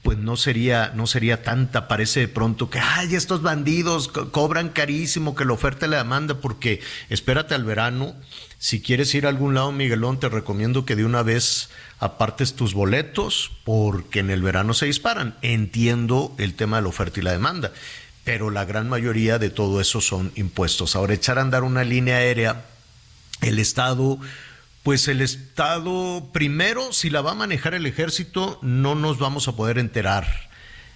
[SPEAKER 3] pues no sería, no sería tanta. Parece de pronto que, ay, estos bandidos cobran carísimo, que la oferta y la demanda, porque espérate al verano. Si quieres ir a algún lado, Miguelón, te recomiendo que de una vez apartes tus boletos, porque en el verano se disparan. Entiendo el tema de la oferta y la demanda, pero la gran mayoría de todo eso son impuestos. Ahora, echar a andar una línea aérea, el Estado pues el Estado, primero, si la va a manejar el ejército, no nos vamos a poder enterar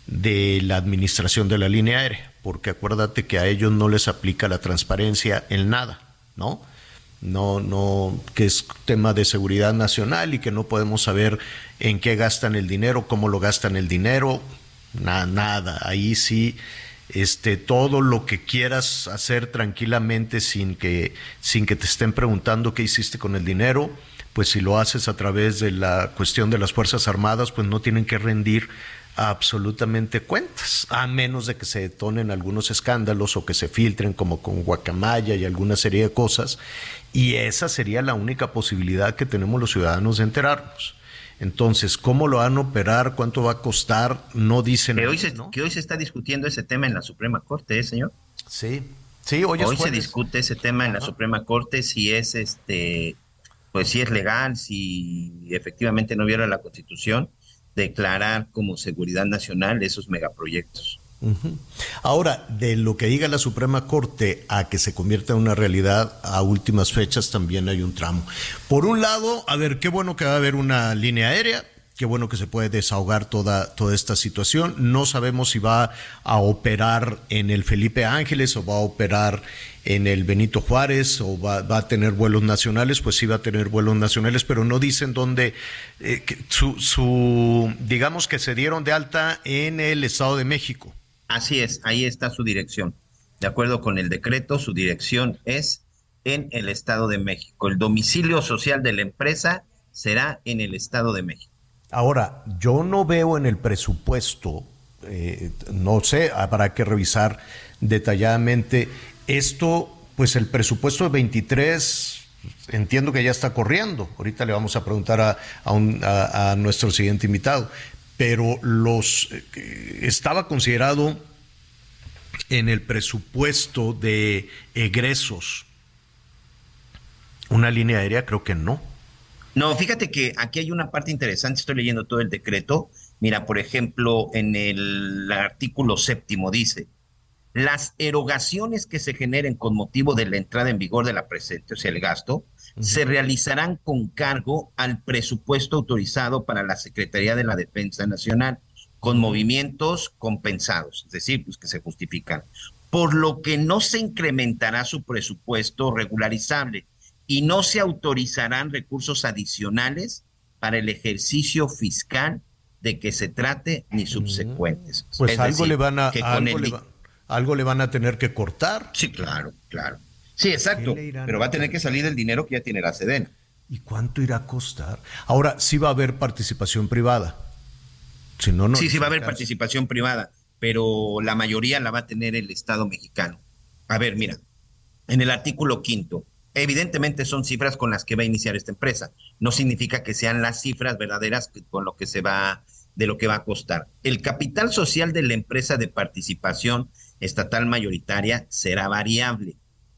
[SPEAKER 3] de la administración de la línea aérea, porque acuérdate que a ellos no les aplica la transparencia en nada, ¿no? No, no, que es tema de seguridad nacional y que no podemos saber en qué gastan el dinero, cómo lo gastan el dinero, nada, nada. Ahí sí este, todo lo que quieras hacer tranquilamente sin que, sin que te estén preguntando qué hiciste con el dinero, pues si lo haces a través de la cuestión de las Fuerzas Armadas, pues no tienen que rendir absolutamente cuentas, a menos de que se detonen algunos escándalos o que se filtren como con Guacamaya y alguna serie de cosas, y esa sería la única posibilidad que tenemos los ciudadanos de enterarnos. Entonces, ¿cómo lo van a operar? ¿Cuánto va a costar? No dicen.
[SPEAKER 7] Que hoy, se, que hoy se está discutiendo ese tema en la Suprema Corte, ¿eh, señor?
[SPEAKER 3] Sí, sí, hoy,
[SPEAKER 7] hoy se discute ese tema en la Suprema Corte si es este, pues si es legal, si efectivamente no viola la Constitución, declarar como seguridad nacional esos megaproyectos.
[SPEAKER 3] Ahora, de lo que diga la Suprema Corte a que se convierta en una realidad a últimas fechas también hay un tramo. Por un lado, a ver, qué bueno que va a haber una línea aérea, qué bueno que se puede desahogar toda, toda esta situación. No sabemos si va a operar en el Felipe Ángeles o va a operar en el Benito Juárez o va, a tener vuelos nacionales, pues sí va a tener vuelos nacionales, pero no dicen dónde, eh, su, su, digamos que se dieron de alta en el Estado de México.
[SPEAKER 7] Así es, ahí está su dirección. De acuerdo con el decreto, su dirección es en el Estado de México. El domicilio social de la empresa será en el Estado de México.
[SPEAKER 3] Ahora, yo no veo en el presupuesto, eh, no sé, habrá que revisar detalladamente esto, pues el presupuesto de 23 entiendo que ya está corriendo. Ahorita le vamos a preguntar a, a, nuestro siguiente invitado. Pero los eh, estaba considerado en el presupuesto de egresos una línea aérea, creo que no.
[SPEAKER 7] No, fíjate que aquí hay una parte interesante, estoy leyendo todo el decreto. Mira, por ejemplo, en el artículo séptimo dice, las erogaciones que se generen con motivo de la entrada en vigor de la presente, o sea, el gasto, se realizarán con cargo al presupuesto autorizado para la Secretaría de la Defensa Nacional, con movimientos compensados, es decir, pues que se justifican, por lo que no se incrementará su presupuesto regularizable y no se autorizarán recursos adicionales para el ejercicio fiscal de que se trate ni subsecuentes.
[SPEAKER 3] Pues algo le van a algo le van a tener que cortar.
[SPEAKER 7] Sí, claro, claro. Sí, exacto. Pero va a tener que salir del dinero que ya tiene la Sedena.
[SPEAKER 3] ¿Y cuánto irá a costar? Ahora, sí va a haber participación privada. Si no, no
[SPEAKER 7] sí, sí va a haber participación privada, pero la mayoría la va a tener el Estado mexicano. A ver, mira, en el artículo quinto, evidentemente son cifras con las que va a iniciar esta empresa. No significa que sean las cifras verdaderas con lo que se va, de lo que va a costar. El capital social de la empresa de participación estatal mayoritaria será variable.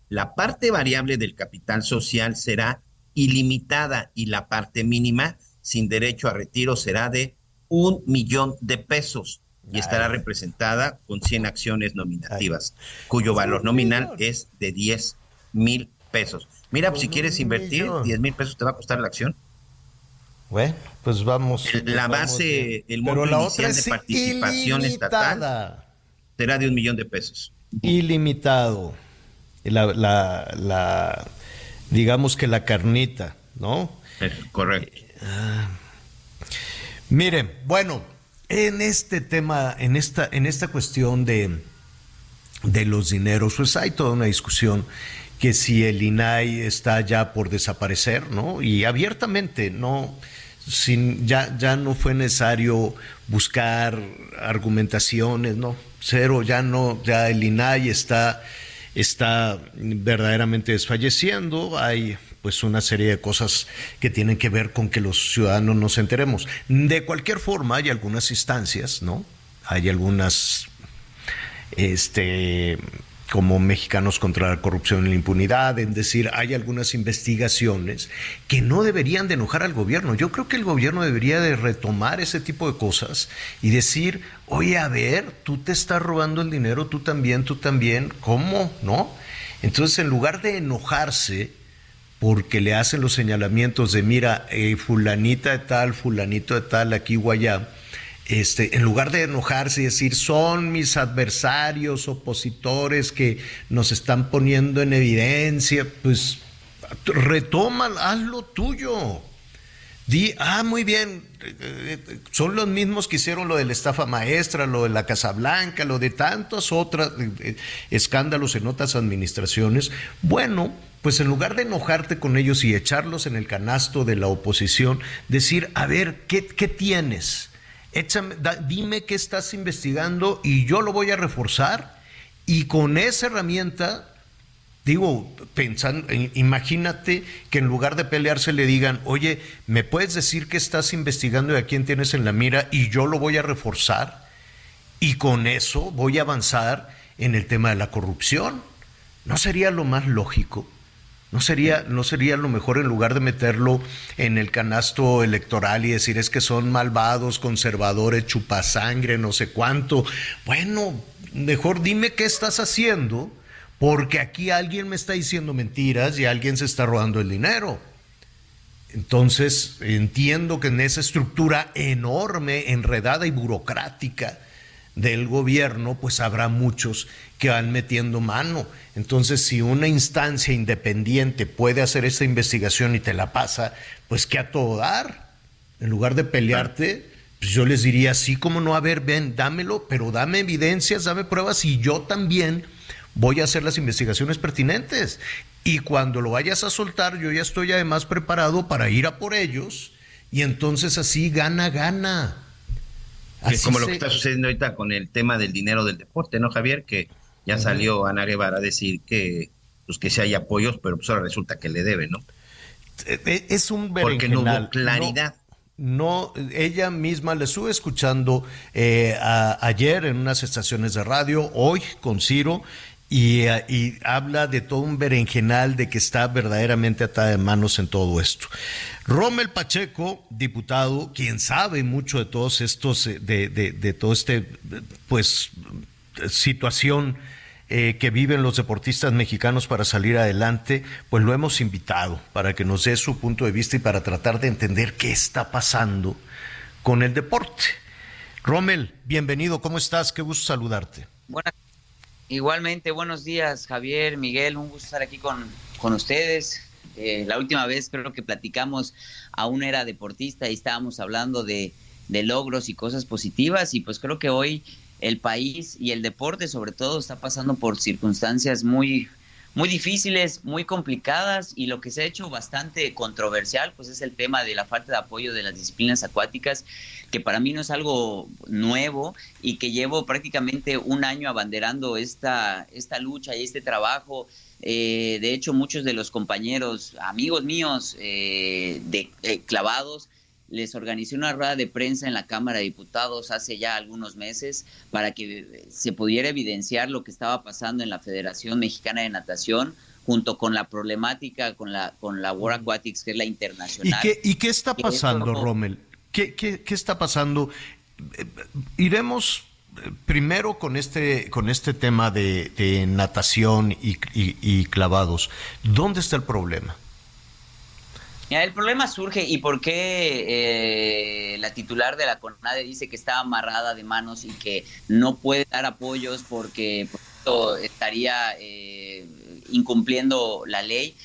[SPEAKER 7] La parte variable del capital social será ilimitada y la parte mínima sin derecho a retiro será de un millón de pesos y estará representada con 100 acciones nominativas, cuyo valor nominal es de 10 mil pesos. Mira, pues, si quieres invertir, 10 mil pesos te va a costar la acción.
[SPEAKER 3] Bueno, pues vamos.
[SPEAKER 7] la
[SPEAKER 3] pues
[SPEAKER 7] base, el monto inicial de participación estatal será de un millón de pesos.
[SPEAKER 3] Ilimitado. La, la, digamos que la carnita, ¿no?
[SPEAKER 7] correcto.
[SPEAKER 3] Ah. miren, bueno, en este tema, en esta, en esta cuestión de, de los dineros, pues hay toda una discusión que si el INAI está ya por desaparecer, ¿no? Y abiertamente, no, sin, ya, ya no fue necesario buscar argumentaciones, ¿no? cero, ya no, ya el INAI está, está verdaderamente desfalleciendo, hay pues una serie de cosas que tienen que ver con que los ciudadanos nos enteremos. De cualquier forma, hay algunas instancias, ¿no? Hay algunas este como Mexicanos contra la Corrupción y la Impunidad, en decir, hay algunas investigaciones que no deberían de enojar al gobierno. Yo creo que el gobierno debería de retomar ese tipo de cosas y decir, oye, a ver, tú te estás robando el dinero, tú también, tú también, ¿cómo? ¿No? Entonces, en lugar de enojarse porque le hacen los señalamientos de, mira, eh, fulanita de tal, fulanito de tal, aquí o allá, este, en lugar de enojarse y decir, son mis adversarios, opositores que nos están poniendo en evidencia, pues retoma, haz lo tuyo. Di, ah, muy bien, son los mismos que hicieron lo de la estafa maestra, lo de la Casa Blanca, lo de tantos otros eh, eh, escándalos en otras administraciones. Bueno, pues en lugar de enojarte con ellos y echarlos en el canasto de la oposición, decir, a ver, ¿qué, qué tienes? Dime qué estás investigando y yo lo voy a reforzar y con esa herramienta, digo, pensando, imagínate que en lugar de pelearse le digan, oye, ¿me puedes decir qué estás investigando y a quién tienes en la mira y yo lo voy a reforzar? Y con eso voy a avanzar en el tema de la corrupción. ¿No sería lo más lógico? ¿No sería, ¿No sería lo mejor en lugar de meterlo en el canasto electoral y decir es que son malvados, conservadores, chupasangre, no sé cuánto? Bueno, mejor dime qué estás haciendo, porque aquí alguien me está diciendo mentiras y alguien se está robando el dinero. Entonces, entiendo que en esa estructura enorme, enredada y burocrática del gobierno, pues habrá muchos que van metiendo mano. Entonces, si una instancia independiente puede hacer esta investigación y te la pasa, pues que a todo dar. En lugar de pelearte, pues yo les diría, sí, como no, a ver, ven, dámelo, pero dame evidencias, dame pruebas y yo también voy a hacer las investigaciones pertinentes. Y cuando lo vayas a soltar, yo ya estoy además preparado para ir a por ellos y entonces así gana, gana.
[SPEAKER 7] Es como lo que está sucediendo ahorita con el tema del dinero del deporte, ¿no, Javier? Que ya salió Ana Guevara a decir que pues que si hay apoyos, pero pues ahora resulta que le debe, ¿no?
[SPEAKER 3] Eh, eh, es un
[SPEAKER 7] Porque no hubo claridad.
[SPEAKER 3] No, ella misma le estuve escuchando eh, ayer en unas estaciones de radio, hoy con Ciro, y, y, habla de todo un berenjenal de que está verdaderamente atada de manos en todo esto. Rommel Pacheco, diputado, quien sabe mucho de todos estos, de, de, de todo este, pues, situación eh, que viven los deportistas mexicanos para salir adelante, pues lo hemos invitado para que nos dé su punto de vista y para tratar de entender qué está pasando con el deporte. Rommel, bienvenido, ¿cómo estás? Qué gusto saludarte.
[SPEAKER 8] Igualmente, buenos días, Javier, Miguel, un gusto estar aquí con, con ustedes. Eh, la última vez creo que platicamos, aún era deportista y estábamos hablando de, de logros y cosas positivas y pues creo que hoy el país y el deporte sobre todo está pasando por circunstancias muy muy difíciles, muy complicadas y lo que se ha hecho bastante controversial pues es el tema de la falta de apoyo de las disciplinas acuáticas que para mí no es algo nuevo y que llevo prácticamente un año abanderando esta, esta lucha y este trabajo. Eh, de hecho, muchos de los compañeros, amigos míos eh, de eh, clavados, les organicé una rueda de prensa en la Cámara de Diputados hace ya algunos meses para que se pudiera evidenciar lo que estaba pasando en la Federación Mexicana de Natación junto con la problemática con la con la World Aquatics que es la internacional.
[SPEAKER 3] ¿Y qué, y qué está pasando, Rommel? ¿Qué, ¿Qué, qué, está pasando? Eh, iremos eh, primero con este con este tema de, natación y, y clavados. ¿Dónde está el problema?
[SPEAKER 8] El problema surge y por qué eh, la titular de la CONADE dice que está amarrada de manos y que no puede dar apoyos porque estaría eh, incumpliendo la ley.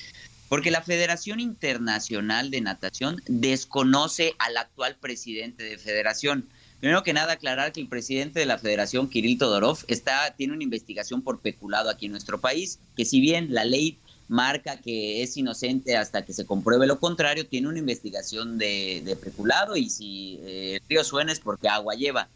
[SPEAKER 8] Porque la Federación Internacional de Natación desconoce al actual presidente de federación. Primero que nada, aclarar que el presidente de la Federación, Kirill Todorov, está, tiene una investigación por peculado aquí en nuestro país, que si bien la ley marca que es inocente hasta que se compruebe lo contrario, tiene una investigación de, de peculado y si eh, el río suena es porque agua lleva.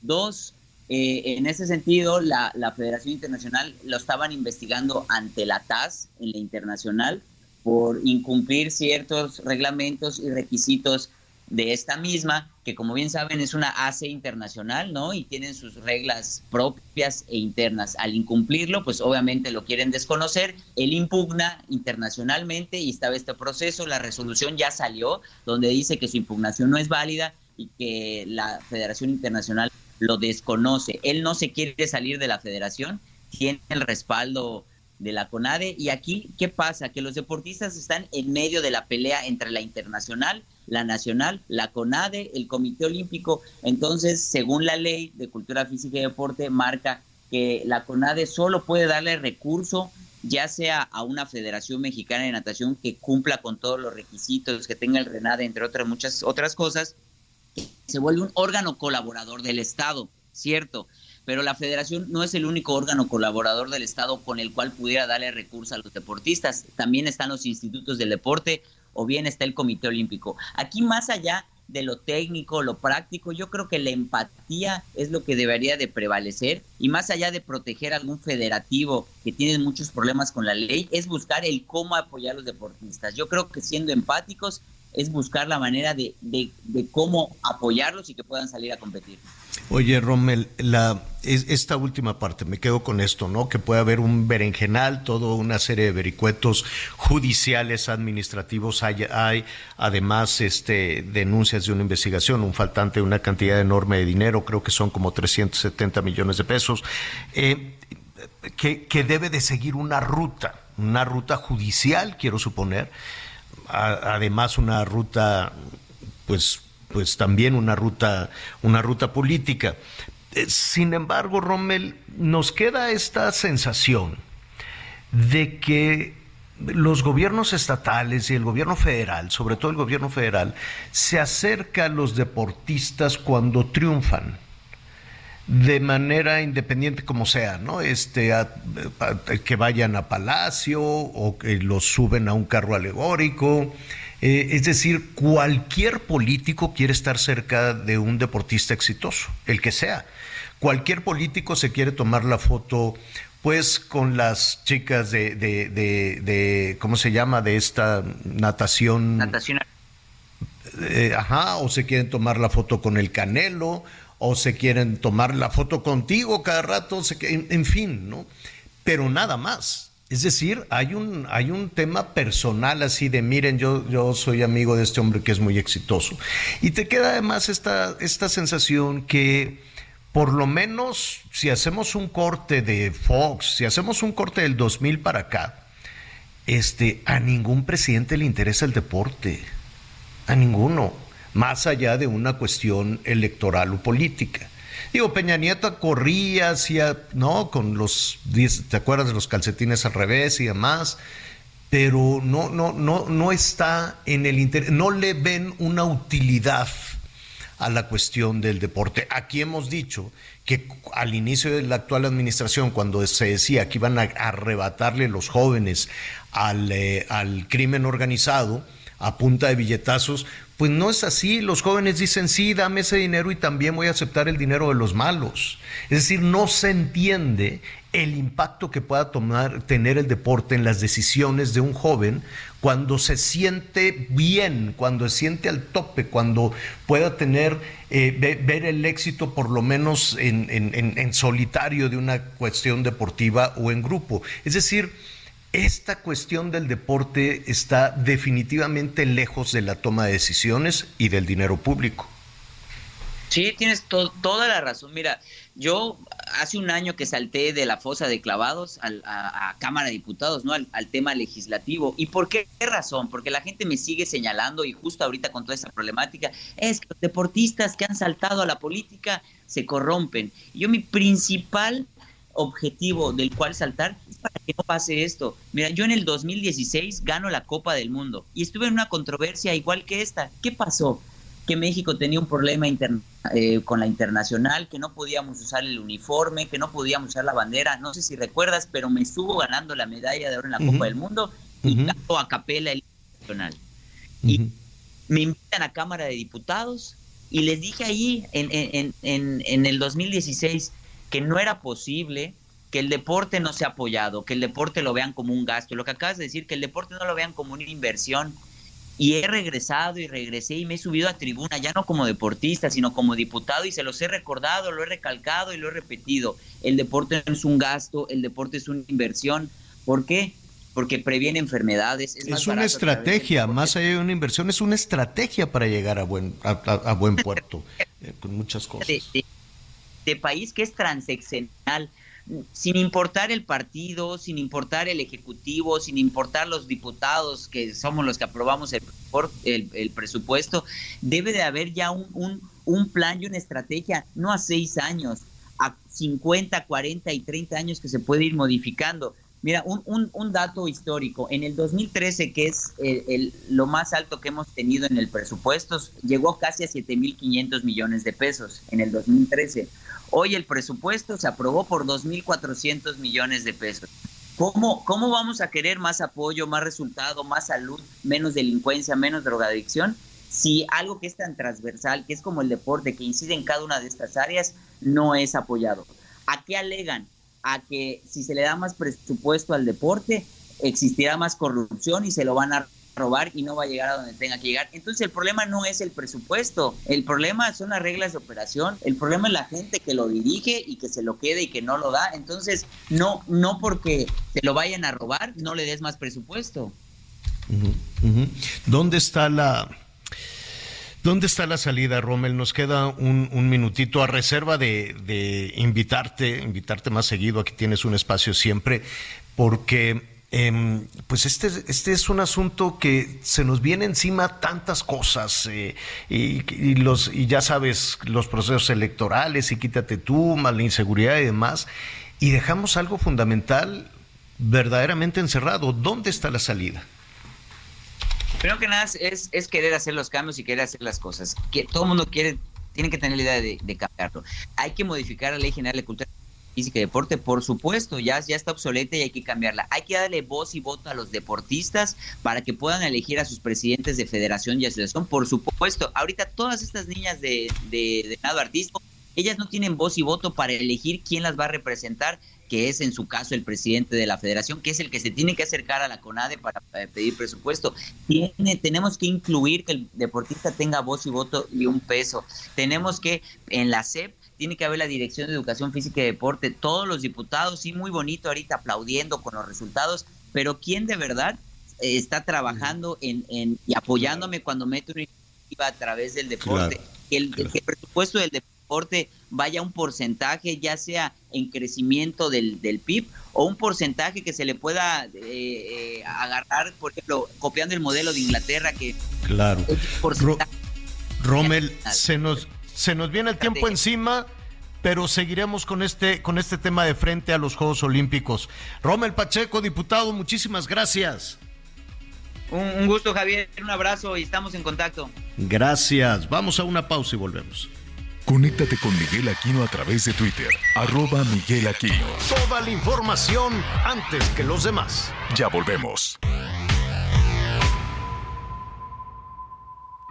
[SPEAKER 8] Dos, eh, en ese sentido, la, la, Federación Internacional lo estaban investigando ante la TAS en la internacional por incumplir ciertos reglamentos y requisitos de esta misma, que como bien saben es una ACE internacional, ¿no? Y tienen sus reglas propias e internas. Al incumplirlo, pues obviamente lo quieren desconocer. Él impugna internacionalmente y estaba este proceso. La resolución ya salió, donde dice que su impugnación no es válida y que la Federación Internacional lo desconoce. Él no se quiere salir de la federación, tiene el respaldo de la CONADE. Y aquí, ¿qué pasa? Que los deportistas están en medio de la pelea entre la internacional la nacional, la CONADE, el Comité Olímpico. Entonces, según la ley de cultura física y deporte, marca que la CONADE solo puede darle recurso ya sea a una Federación Mexicana de Natación que cumpla con todos los requisitos, que tenga el RENADE, entre otras muchas otras cosas, se vuelve un órgano colaborador del Estado, cierto, pero la federación no es el único órgano colaborador del Estado con el cual pudiera darle recurso a los deportistas. También están los institutos del deporte, o bien está el Comité Olímpico. Aquí más allá de lo técnico, lo práctico, yo creo que la empatía es lo que debería de prevalecer y más allá de proteger a algún federativo que tiene muchos problemas con la ley, es buscar el cómo apoyar a los deportistas. Yo creo que siendo empáticos es buscar la manera de, de, de cómo apoyarlos y que puedan salir a competir.
[SPEAKER 3] Oye, Rommel, la, esta última parte, me quedo con esto, ¿no? Que puede haber un berenjenal, toda una serie de vericuetos judiciales, administrativos, hay, hay además este, denuncias de una investigación, un faltante de una cantidad enorme de dinero, creo que son como 370 millones de pesos, eh, que, que debe de seguir una ruta, una ruta judicial, quiero suponer, además una ruta, pues pues también una ruta, una ruta política. Eh, sin embargo, Rommel, nos queda esta sensación de que los gobiernos estatales y el gobierno federal, sobre todo el gobierno federal, se acerca a los deportistas cuando triunfan de manera independiente como sea, ¿no? Este, que vayan a Palacio o que los suben a un carro alegórico, Eh, es decir, cualquier político quiere estar cerca de un deportista exitoso, el que sea. Cualquier político se quiere tomar la foto pues con las chicas de, de, de, ¿cómo se llama? De esta natación.
[SPEAKER 8] Natación.
[SPEAKER 3] Eh, ajá, o se quieren tomar la foto con el Canelo, o se quieren tomar la foto contigo cada rato, en, en fin, ¿no? Pero nada más. Es decir, hay un, hay un tema personal así de, miren, yo, yo soy amigo de este hombre que es muy exitoso. Y te queda además esta, esta sensación que por lo menos si hacemos un corte de Fox, si hacemos un corte del 2000 para acá, este, a ningún presidente le interesa el deporte, a ninguno, más allá de una cuestión electoral o política. Digo, Peña Nieto corría, hacía, ¿no? Con los, ¿te acuerdas de los calcetines al revés y demás? Pero no, no, no, no está en el interés, no le ven una utilidad a la cuestión del deporte. Aquí hemos dicho que al inicio de la actual administración, cuando se decía que iban a arrebatarle los jóvenes al, eh, al crimen organizado a punta de billetazos, pues no es así. Los jóvenes dicen, sí, dame ese dinero y también voy a aceptar el dinero de los malos. Es decir, no se entiende el impacto que pueda tomar, tener el deporte en las decisiones de un joven cuando se siente bien, cuando se siente al tope, cuando pueda tener, eh, ver el éxito por lo menos en, en solitario de una cuestión deportiva o en grupo. Es decir, esta cuestión del deporte está definitivamente lejos de la toma de decisiones y del dinero público.
[SPEAKER 8] Sí, tienes toda la razón. Mira, yo hace un año que salté de la fosa de clavados a, Cámara de Diputados, ¿no? Al, tema legislativo. ¿Y por qué razón? Porque la gente me sigue señalando y justo ahorita con toda esa problemática, es que los deportistas que han saltado a la política se corrompen. Yo mi principal objetivo del cual saltar es para que no pase esto. Mira, yo en el 2016 gano la Copa del Mundo y estuve en una controversia igual que esta. ¿Qué pasó? Que México tenía un problema eh, con la internacional, que no podíamos usar el uniforme, que no podíamos usar la bandera. No sé si recuerdas, pero me estuvo ganando la medalla de oro en la Copa del Mundo y uh a capela el internacional. Y me invitan a Cámara de Diputados y les dije ahí en, en, en, en el 2016 que no era posible que el deporte no sea apoyado, que el deporte lo vean como un gasto. Lo que acabas de decir, que el deporte no lo vean como una inversión. Y he regresado y regresé y me he subido a tribuna, ya no como deportista, sino como diputado y se los he recordado, lo he recalcado y lo he repetido. El deporte no es un gasto, el deporte es una inversión. ¿Por qué? Porque previene enfermedades.
[SPEAKER 3] Es, una estrategia, más allá de una inversión, es una estrategia para llegar a buen, a, buen puerto, eh, con muchas cosas
[SPEAKER 8] de país que es transeccional, sin importar el partido, sin importar el ejecutivo, sin importar los diputados que somos los que aprobamos el, el, presupuesto, debe de haber ya un, un, plan y una estrategia, no a seis años, a 50, 40 y 30 años que se puede ir modificando. Mira, un, un, dato histórico. En el 2013, que es el, lo más alto que hemos tenido en el presupuesto, llegó casi a 7.500 millones de pesos en el 2013. Hoy el presupuesto se aprobó por 2.400 millones de pesos. ¿Cómo, ¿Cómo vamos a querer más apoyo, más resultado, más salud, menos delincuencia, menos drogadicción? Si algo que es tan transversal, que es como el deporte, que incide en cada una de estas áreas, no es apoyado. ¿A qué alegan? A que si se le da más presupuesto al deporte, existirá más corrupción y se lo van a robar y no va a llegar a donde tenga que llegar. Entonces el problema no es el presupuesto, el problema son las reglas de operación, el problema es la gente que lo dirige y que se lo quede y que no lo da. Entonces no, no porque te lo vayan a robar, no le des más presupuesto.
[SPEAKER 3] ¿Dónde está la... ¿Dónde está la salida, Rommel? Nos queda un, minutito a reserva de, de invitarte, invitarte más seguido. Aquí tienes un espacio siempre, porque Em, pues este, este es un asunto que se nos viene encima tantas cosas eh, y, los, y ya sabes, los procesos electorales y quítate tú, más la inseguridad y demás, y dejamos algo fundamental verdaderamente encerrado. ¿Dónde está la salida?
[SPEAKER 8] Primero que nada es, es querer hacer los cambios y querer hacer las cosas. Que todo el mundo quiere, tiene que tener la idea de, de cambiarlo. Hay que modificar la ley general de cultura Física y Deporte, por supuesto, ya, ya está obsoleta y hay que cambiarla. Hay que darle voz y voto a los deportistas para que puedan elegir a sus presidentes de federación y asociación, por supuesto. Ahorita todas estas niñas de, de, de nado artístico, ellas no tienen voz y voto para elegir quién las va a representar que es en su caso el presidente de la federación, que es el que se tiene que acercar a la CONADE para pedir presupuesto. Tiene, tenemos que incluir que el deportista tenga voz y voto y un peso. Tenemos que en la SEP tiene que haber la Dirección de Educación Física y Deporte, todos los diputados, sí, muy bonito ahorita aplaudiendo con los resultados, pero ¿quién de verdad está trabajando en, en y apoyándome cuando meto una iniciativa a través del deporte? el, el presupuesto del deporte vaya un porcentaje, ya sea en crecimiento del, del PIB o un porcentaje que se le pueda eh, eh, agarrar, por ejemplo, copiando el modelo de Inglaterra que...
[SPEAKER 3] Claro. Rommel, se nos, se nos viene el tiempo encima pero seguiremos con este, con este tema de frente a los Juegos Olímpicos. Rommel Pacheco, diputado, muchísimas gracias.
[SPEAKER 8] Un, un, gusto, Javier, un abrazo y estamos en contacto.
[SPEAKER 3] Gracias. Vamos a una pausa y volvemos.
[SPEAKER 4] Conéctate con Miguel Aquino a través de Twitter, arroba Miguel Aquino.
[SPEAKER 2] Toda la información antes que los demás.
[SPEAKER 4] Ya volvemos.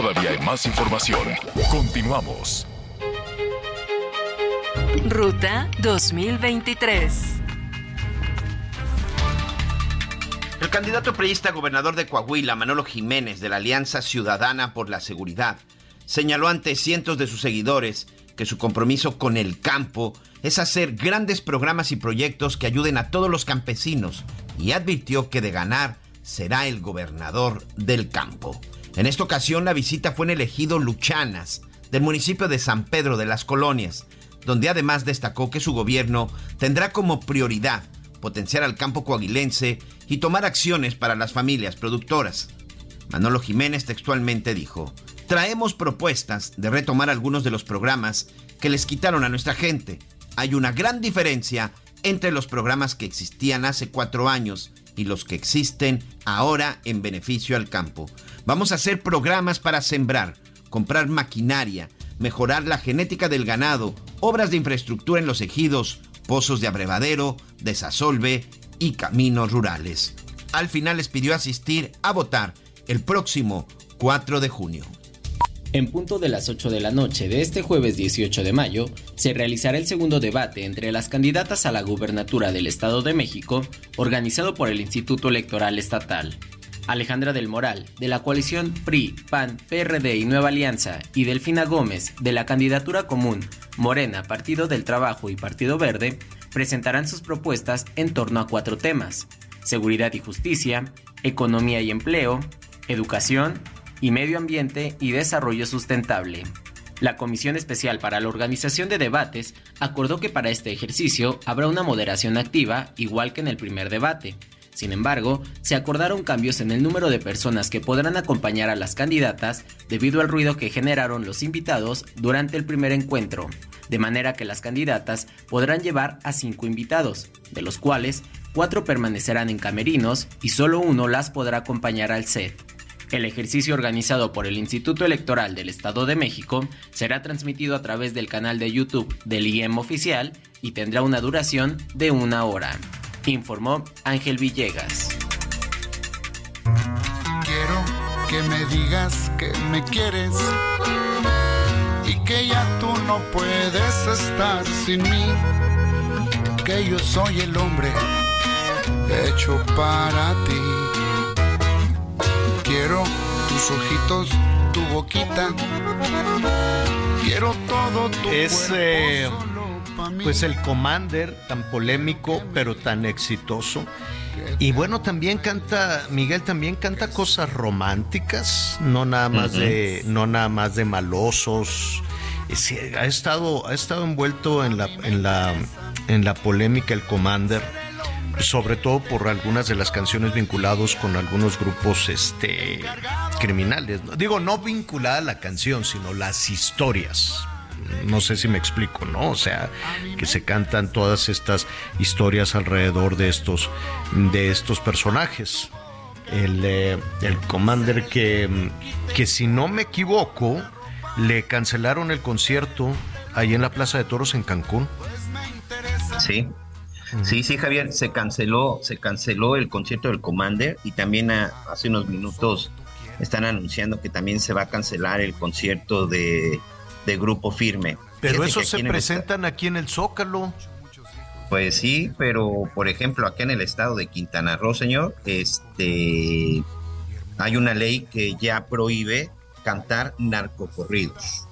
[SPEAKER 4] Todavía hay más información. Continuamos.
[SPEAKER 9] Ruta 2023.
[SPEAKER 7] El candidato priista gobernador de Coahuila, Manolo Jiménez, de la Alianza Ciudadana por la Seguridad, señaló ante cientos de sus seguidores que su compromiso con el campo es hacer grandes programas y proyectos que ayuden a todos los campesinos y advirtió que de ganar será el gobernador del campo. En esta ocasión la visita fue en el Luchanas, del municipio de San Pedro de las Colonias, donde además destacó que su gobierno tendrá como prioridad potenciar al campo coaguilense y tomar acciones para las familias productoras. Manolo Jiménez textualmente dijo, traemos propuestas de retomar algunos de los programas que les quitaron a nuestra gente. Hay una gran diferencia entre los programas que existían hace cuatro años y los que existen ahora en beneficio al campo. Vamos a hacer programas para sembrar, comprar maquinaria, mejorar la genética del ganado, obras de infraestructura en los ejidos, pozos de abrevadero, desasolve y caminos rurales. Al final les pidió asistir a votar el próximo 4 de junio.
[SPEAKER 10] En punto de las 8 de la noche de este jueves 18 de mayo, se realizará el segundo debate entre las candidatas a la gubernatura del Estado de México, organizado por el Instituto Electoral Estatal. Alejandra del Moral, de la coalición PRI, PAN, PRD y Nueva Alianza, y Delfina Gómez, de la candidatura común Morena, Partido del Trabajo y Partido Verde, presentarán sus propuestas en torno a cuatro temas, seguridad y justicia, economía y empleo, educación y medio ambiente y desarrollo sustentable. La Comisión Especial para la Organización de Debates acordó que para este ejercicio habrá una moderación activa, igual que en el primer debate, sin embargo, se acordaron cambios en el número de personas que podrán acompañar a las candidatas debido al ruido que generaron los invitados durante el primer encuentro, de manera que las candidatas podrán llevar a cinco invitados, de los cuales cuatro permanecerán en camerinos y solo uno las podrá acompañar al set. El ejercicio organizado por el Instituto Electoral del Estado de México será transmitido a través del canal de YouTube del IEM oficial y tendrá una duración de una hora informó Ángel Villegas.
[SPEAKER 11] Quiero que me digas que me quieres y que ya tú no puedes estar sin mí, que yo soy el hombre hecho para ti. Quiero tus ojitos, tu boquita. Quiero todo tu
[SPEAKER 3] Es
[SPEAKER 11] cuerpo
[SPEAKER 3] eh, pues el Commander, tan polémico, pero tan exitoso. Y bueno, también canta, Miguel también canta cosas románticas, no nada más de, no nada más de malosos. Ha estado, ha estado envuelto en la, en la, en la polémica el Commander, sobre todo por algunas de las canciones vinculados con algunos grupos este, criminales. Digo, no vinculada a la canción, sino las historias. No sé si me explico, ¿no? O sea, que se cantan todas estas historias alrededor de estos, de estos personajes. El, eh, el Commander que, que si no me equivoco, le cancelaron el concierto ahí en la Plaza de Toros en Cancún.
[SPEAKER 7] Sí. Sí, sí, Javier, se canceló, se canceló el concierto del Commander y también a- hace unos minutos están anunciando que también se va a cancelar el concierto de, de Grupo Firme.
[SPEAKER 3] Pero
[SPEAKER 7] Fíjate
[SPEAKER 3] esos
[SPEAKER 7] que
[SPEAKER 3] se presentan aquí en el Zócalo.
[SPEAKER 7] Pues sí, pero por ejemplo, acá en el estado de Quintana Roo, señor, este hay una ley que ya prohíbe cantar narcocorridos.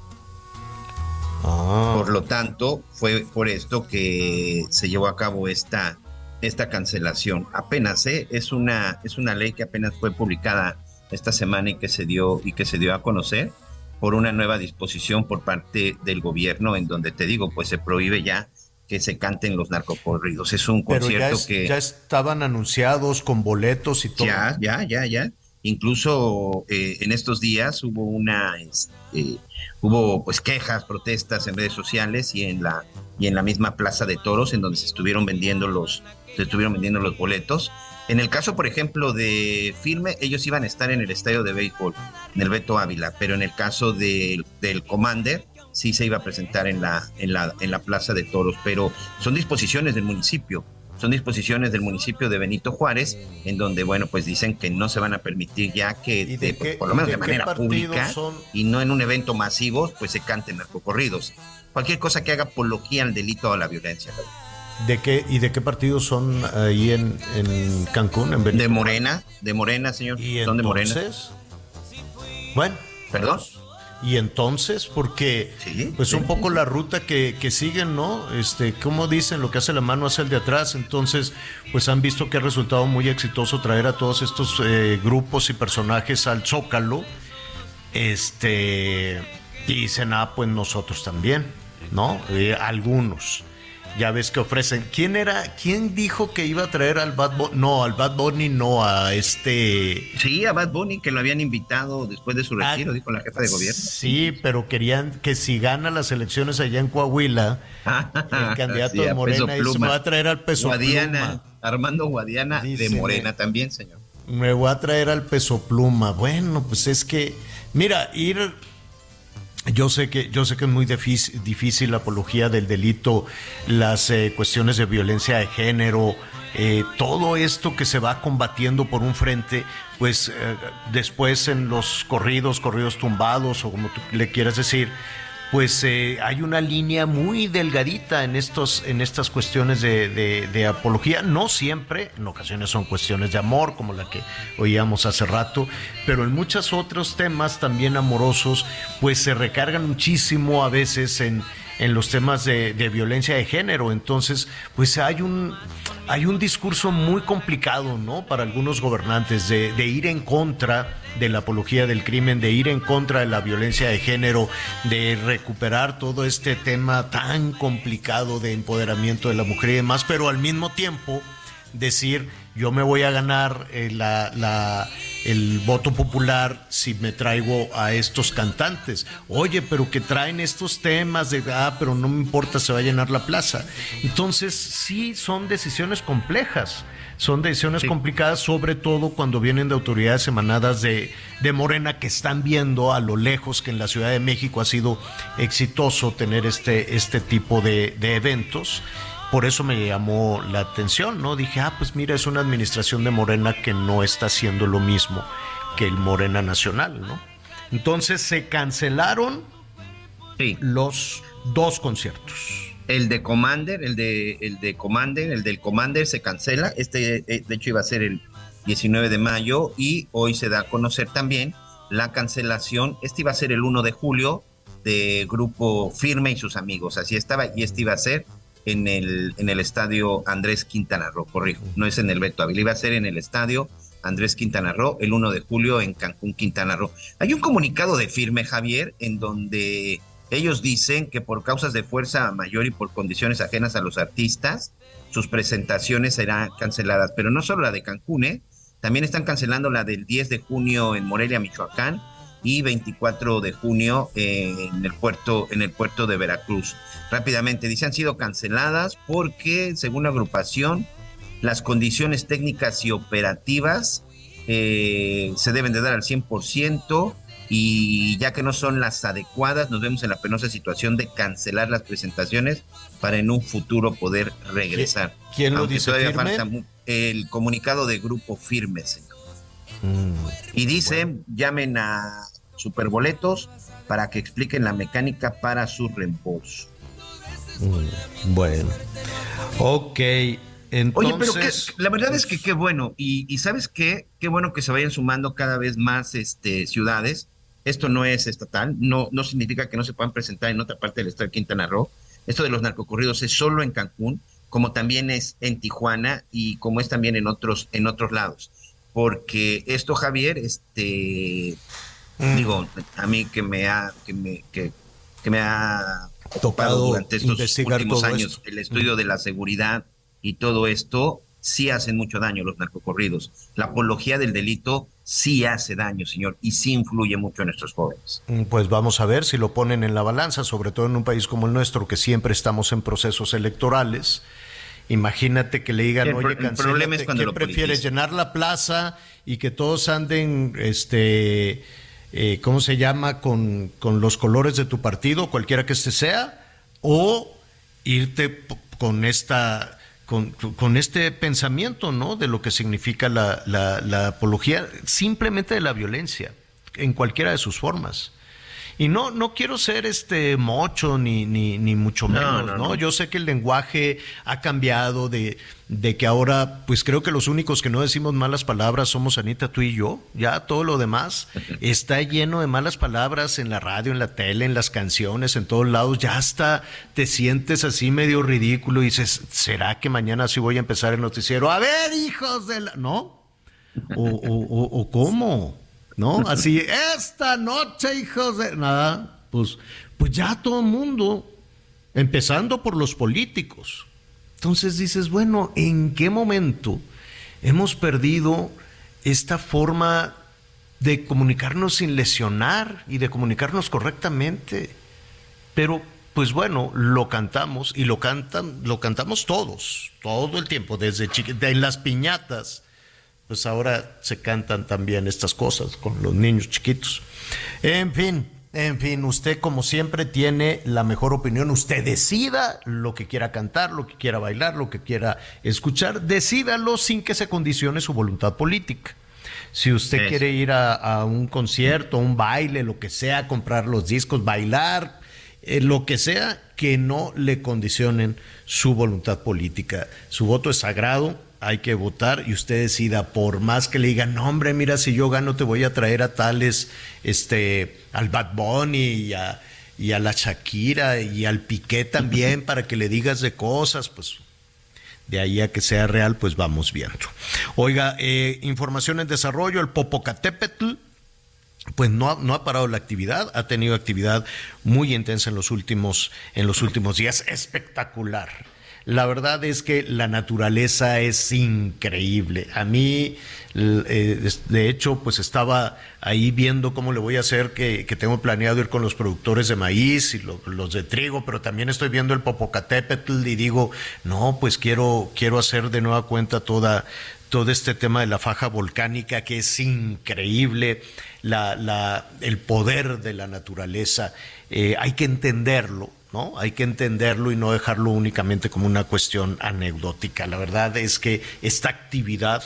[SPEAKER 3] Ah.
[SPEAKER 7] Por lo tanto, fue por esto que se llevó a cabo esta, esta cancelación. Apenas, ¿eh? es una, es una ley que apenas fue publicada esta semana y que se dio, y que se dio a conocer por una nueva disposición por parte del gobierno, en donde te digo, pues se prohíbe ya que se canten los narcocorridos. Es un
[SPEAKER 3] Pero ya,
[SPEAKER 7] concierto
[SPEAKER 3] es-
[SPEAKER 7] que
[SPEAKER 3] ya estaban anunciados con boletos y todo.
[SPEAKER 7] ya, ya, ya, ya. Incluso eh, en estos días hubo una, este, hubo pues quejas, protestas en redes sociales y en la y en la misma plaza de toros en donde se estuvieron vendiendo los, se estuvieron vendiendo los boletos. En el caso, por ejemplo, de Firme, ellos iban a estar en el estadio de béisbol, en el Beto Ávila, pero en el caso de- del Commander, sí se iba a presentar en la, en la, en la plaza de toros, pero son disposiciones del municipio son disposiciones del municipio de Benito Juárez, en donde, bueno, pues dicen que no se van a permitir ya que,
[SPEAKER 3] de
[SPEAKER 7] de- pues,
[SPEAKER 3] qué-
[SPEAKER 7] por lo menos
[SPEAKER 3] de
[SPEAKER 7] manera pública
[SPEAKER 3] son?
[SPEAKER 7] y no en un evento masivo, pues se canten narcocorridos. Cualquier cosa que haga apología al delito o a la violencia.
[SPEAKER 3] ¿De qué, ¿Y de qué partidos son ahí en, en Cancún? En Benito
[SPEAKER 7] De Morena, de Morena, señor.
[SPEAKER 3] ¿Y
[SPEAKER 7] son de Morena.
[SPEAKER 3] entonces? Bueno.
[SPEAKER 7] ¿Perdón?
[SPEAKER 3] Y entonces, porque pues un poco la ruta que, que siguen, ¿no? Este, como dicen, lo que hace la mano hace el de atrás. Entonces, pues han visto que ha resultado muy exitoso traer a todos estos eh, grupos y personajes al Zócalo. Este, y dicen, ah, pues nosotros también, ¿no? Eh, algunos. Ya ves que ofrecen. ¿Quién era? ¿Quién dijo que iba a traer al Bad Bunny? No, al Bad Bunny, no, a este.
[SPEAKER 7] Sí, a Bad Bunny, que lo habían invitado después de su retiro, dijo la jefa de gobierno.
[SPEAKER 3] Sí, pero querían que si gana las elecciones allá en Coahuila, el candidato
[SPEAKER 7] Sí,
[SPEAKER 3] de Morena dice, me va a traer al peso
[SPEAKER 7] Guadiana,
[SPEAKER 3] pluma.
[SPEAKER 7] Armando Guadiana de Morena también, señor.
[SPEAKER 3] Me voy a traer al peso pluma. Bueno, pues es que, mira, ir. Yo sé que, yo sé que es muy difícil, la apología del delito, las eh, cuestiones de violencia de género, eh, todo esto que se va combatiendo por un frente, pues eh, después en los corridos, corridos tumbados o como tú le quieras decir, pues eh, hay una línea muy delgadita en estos en estas cuestiones de, de- de apología. No siempre en ocasiones son cuestiones de amor como la que oíamos hace rato pero en muchos otros temas también amorosos pues se recargan muchísimo a veces en en los temas de, de violencia de género. Entonces, pues hay un, hay un discurso muy complicado, ¿no? Para algunos gobernantes de, de ir en contra de la apología del crimen, de ir en contra de la violencia de género, de recuperar todo este tema tan complicado de empoderamiento de la mujer y demás, pero al mismo tiempo decir yo me voy a ganar eh, la, la- el voto popular si me traigo a estos cantantes. Oye, pero que traen estos temas de, ah, pero no me importa, se va a llenar la plaza. Entonces, sí, son decisiones complejas. Son decisiones complicadas, sobre todo cuando vienen de autoridades emanadas de, de Morena que están viendo a lo lejos que en la Ciudad de México ha sido exitoso tener este, este tipo de, de eventos. Por eso me llamó la atención, ¿no? Dije, ah, pues mira, es una administración de Morena que no está haciendo lo mismo que el Morena Nacional, ¿no? Entonces se cancelaron los dos conciertos.
[SPEAKER 7] El de Commander, el de, el de Commander, el del Commander se cancela. Este, eh, de hecho, iba a ser el 19 de mayo y hoy se da a conocer también la cancelación. Este iba a ser el 1 de julio de Grupo Firme y sus amigos. Así estaba, y este iba a ser en el, en el estadio Andrés Quintana Roo, corrijo, no es en el Beto Ávila, iba a ser en el estadio Andrés Quintana Roo el 1 de julio en Cancún, Quintana Roo. Hay un comunicado de firme, Javier, en donde ellos dicen que por causas de fuerza mayor y por condiciones ajenas a los artistas, sus presentaciones serán canceladas, pero no solo la de Cancún, ¿eh? también están cancelando la del 10 de junio en Morelia, Michoacán, y 24 de junio en el puerto en el puerto de Veracruz. Rápidamente dice han sido canceladas porque según la agrupación las condiciones técnicas y operativas eh, se deben de dar al 100% y ya que no son las adecuadas, nos vemos en la penosa situación de cancelar las presentaciones para en un futuro poder regresar.
[SPEAKER 3] ¿Quién lo dice?
[SPEAKER 7] Todavía falta el comunicado de Grupo Firme, señor. Mm, y dice, llamen a Superboletos para que expliquen la mecánica para su reembolso.
[SPEAKER 3] Mm, bueno, ok. Entonces,
[SPEAKER 7] Oye, pero la verdad es que qué bueno. Y, sabes qué, qué bueno que se vayan sumando cada vez más este, ciudades. Esto no es estatal, no, no significa que no se puedan presentar en otra parte del estado de Quintana Roo. Esto de los narcocorridos es solo en Cancún, como también es en Tijuana y como es también en otros, en otros lados. Porque esto, Javier, este, Mm. Digo, a mí que me ha, que me, que, me ha
[SPEAKER 3] tocado
[SPEAKER 7] durante estos últimos años el estudio de la seguridad y todo esto, sí hacen mucho daño los narcocorridos. La apología del delito sí hace daño, señor, y sí influye mucho en nuestros jóvenes.
[SPEAKER 3] Mm, pues vamos a ver si lo ponen en la balanza, sobre todo en un país como el nuestro, que siempre estamos en procesos electorales. Imagínate que le digan, oye, cancélate, ¿qué prefieres, llenar la plaza y que todos anden, este eh, ¿cómo se llama?, con, los colores de tu partido, cualquiera que este sea, o irte con esta... Con, este pensamiento, ¿no? De lo que significa la, la apología, simplemente de la violencia, en cualquiera de sus formas. Y no, no quiero ser este mocho ni, ni, ni mucho menos, no, Yo sé que el lenguaje ha cambiado de, de que ahora, pues creo que los únicos que no decimos malas palabras somos Anita, tú y yo. Ya todo lo demás está lleno de malas palabras en la radio, en la tele, en las canciones, en todos lados. Ya hasta te sientes así medio ridículo y dices, ¿será que mañana sí voy a empezar el noticiero? A ver, hijos de la... ¿No? ¿O, o, o cómo? ¿No? Así, esta noche, hijos de nada, pues, pues ya todo el mundo, empezando por los políticos. Entonces dices, bueno, ¿en qué momento hemos perdido esta forma de comunicarnos sin lesionar y de comunicarnos correctamente? Pero pues bueno, lo cantamos y lo cantan, lo cantamos todos, todo el tiempo, desde en las piñatas, pues ahora se cantan también estas cosas con los niños chiquitos. En fin, en fin, usted como siempre tiene la mejor opinión. Usted decida lo que quiera cantar, lo que quiera bailar, lo que quiera escuchar. Decídalo sin que se condicione su voluntad política. Si usted quiere ir a, un concierto, un baile, lo que sea, comprar los discos, bailar, eh, lo que sea, que no le condicionen su voluntad política. Su voto es sagrado hay que votar y usted decida, por más que le digan, no hombre, mira, si yo gano te voy a traer a tales, este, al Bad Bunny y a, a la Shakira y al Piqué también para que le digas de cosas, pues de ahí a que sea real, pues vamos viendo. Oiga, eh, información en desarrollo, el Popocatépetl, pues no, no ha parado la actividad, ha tenido actividad muy intensa en los últimos, en los últimos días, espectacular la verdad es que la naturaleza es increíble. A mí, eh, de hecho, pues estaba ahí viendo cómo le voy a hacer, que, tengo planeado ir con los productores de maíz y los de trigo, pero también estoy viendo el Popocatépetl y digo, no, pues quiero, quiero hacer de nueva cuenta toda, todo este tema de la faja volcánica que es increíble, la, la, el poder de la naturaleza. Eh, hay que entenderlo ¿no? Hay que entenderlo y no dejarlo únicamente como una cuestión anecdótica. La verdad es que esta actividad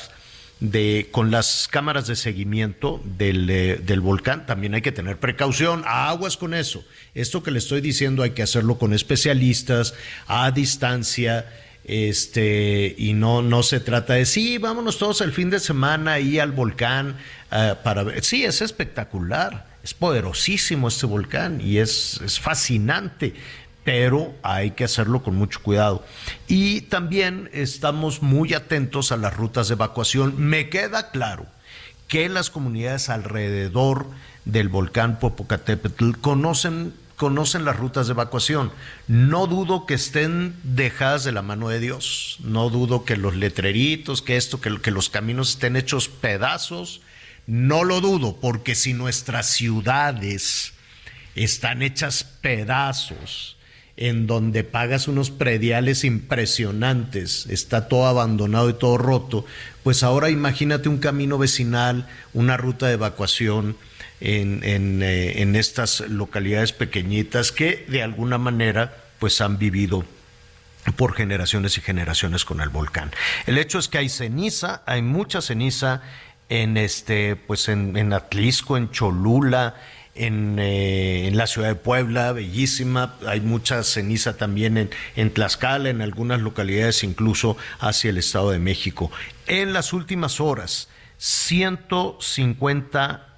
[SPEAKER 3] de, con las cámaras de seguimiento del, eh, del, volcán también hay que tener precaución, aguas con eso. Esto que le estoy diciendo hay que hacerlo con especialistas, a distancia, este y no no se trata de sí vámonos todos el fin de semana ahí al volcán eh, para ver sí es espectacular es poderosísimo este volcán y es, es fascinante pero hay que hacerlo con mucho cuidado. Y también estamos muy atentos a las rutas de evacuación. Me queda claro que las comunidades alrededor del volcán Popocatépetl conocen conocen las rutas de evacuación. No dudo que estén dejadas de la mano de Dios. No dudo que los letreritos, que esto, que, que los caminos estén hechos pedazos. No lo dudo, porque si nuestras ciudades están hechas pedazos, en donde pagas unos prediales impresionantes, está todo abandonado y todo roto, pues ahora imagínate un camino vecinal, una ruta de evacuación en, eh, estas localidades pequeñitas que de alguna manera pues han vivido por generaciones y generaciones con el volcán. El hecho es que hay ceniza, hay mucha ceniza en este, pues en, en Atlisco, en Cholula, eh, en, la ciudad de Puebla, bellísima. Hay mucha ceniza también en, en Tlaxcala, en algunas localidades, incluso hacia el Estado de México. En las últimas horas, 150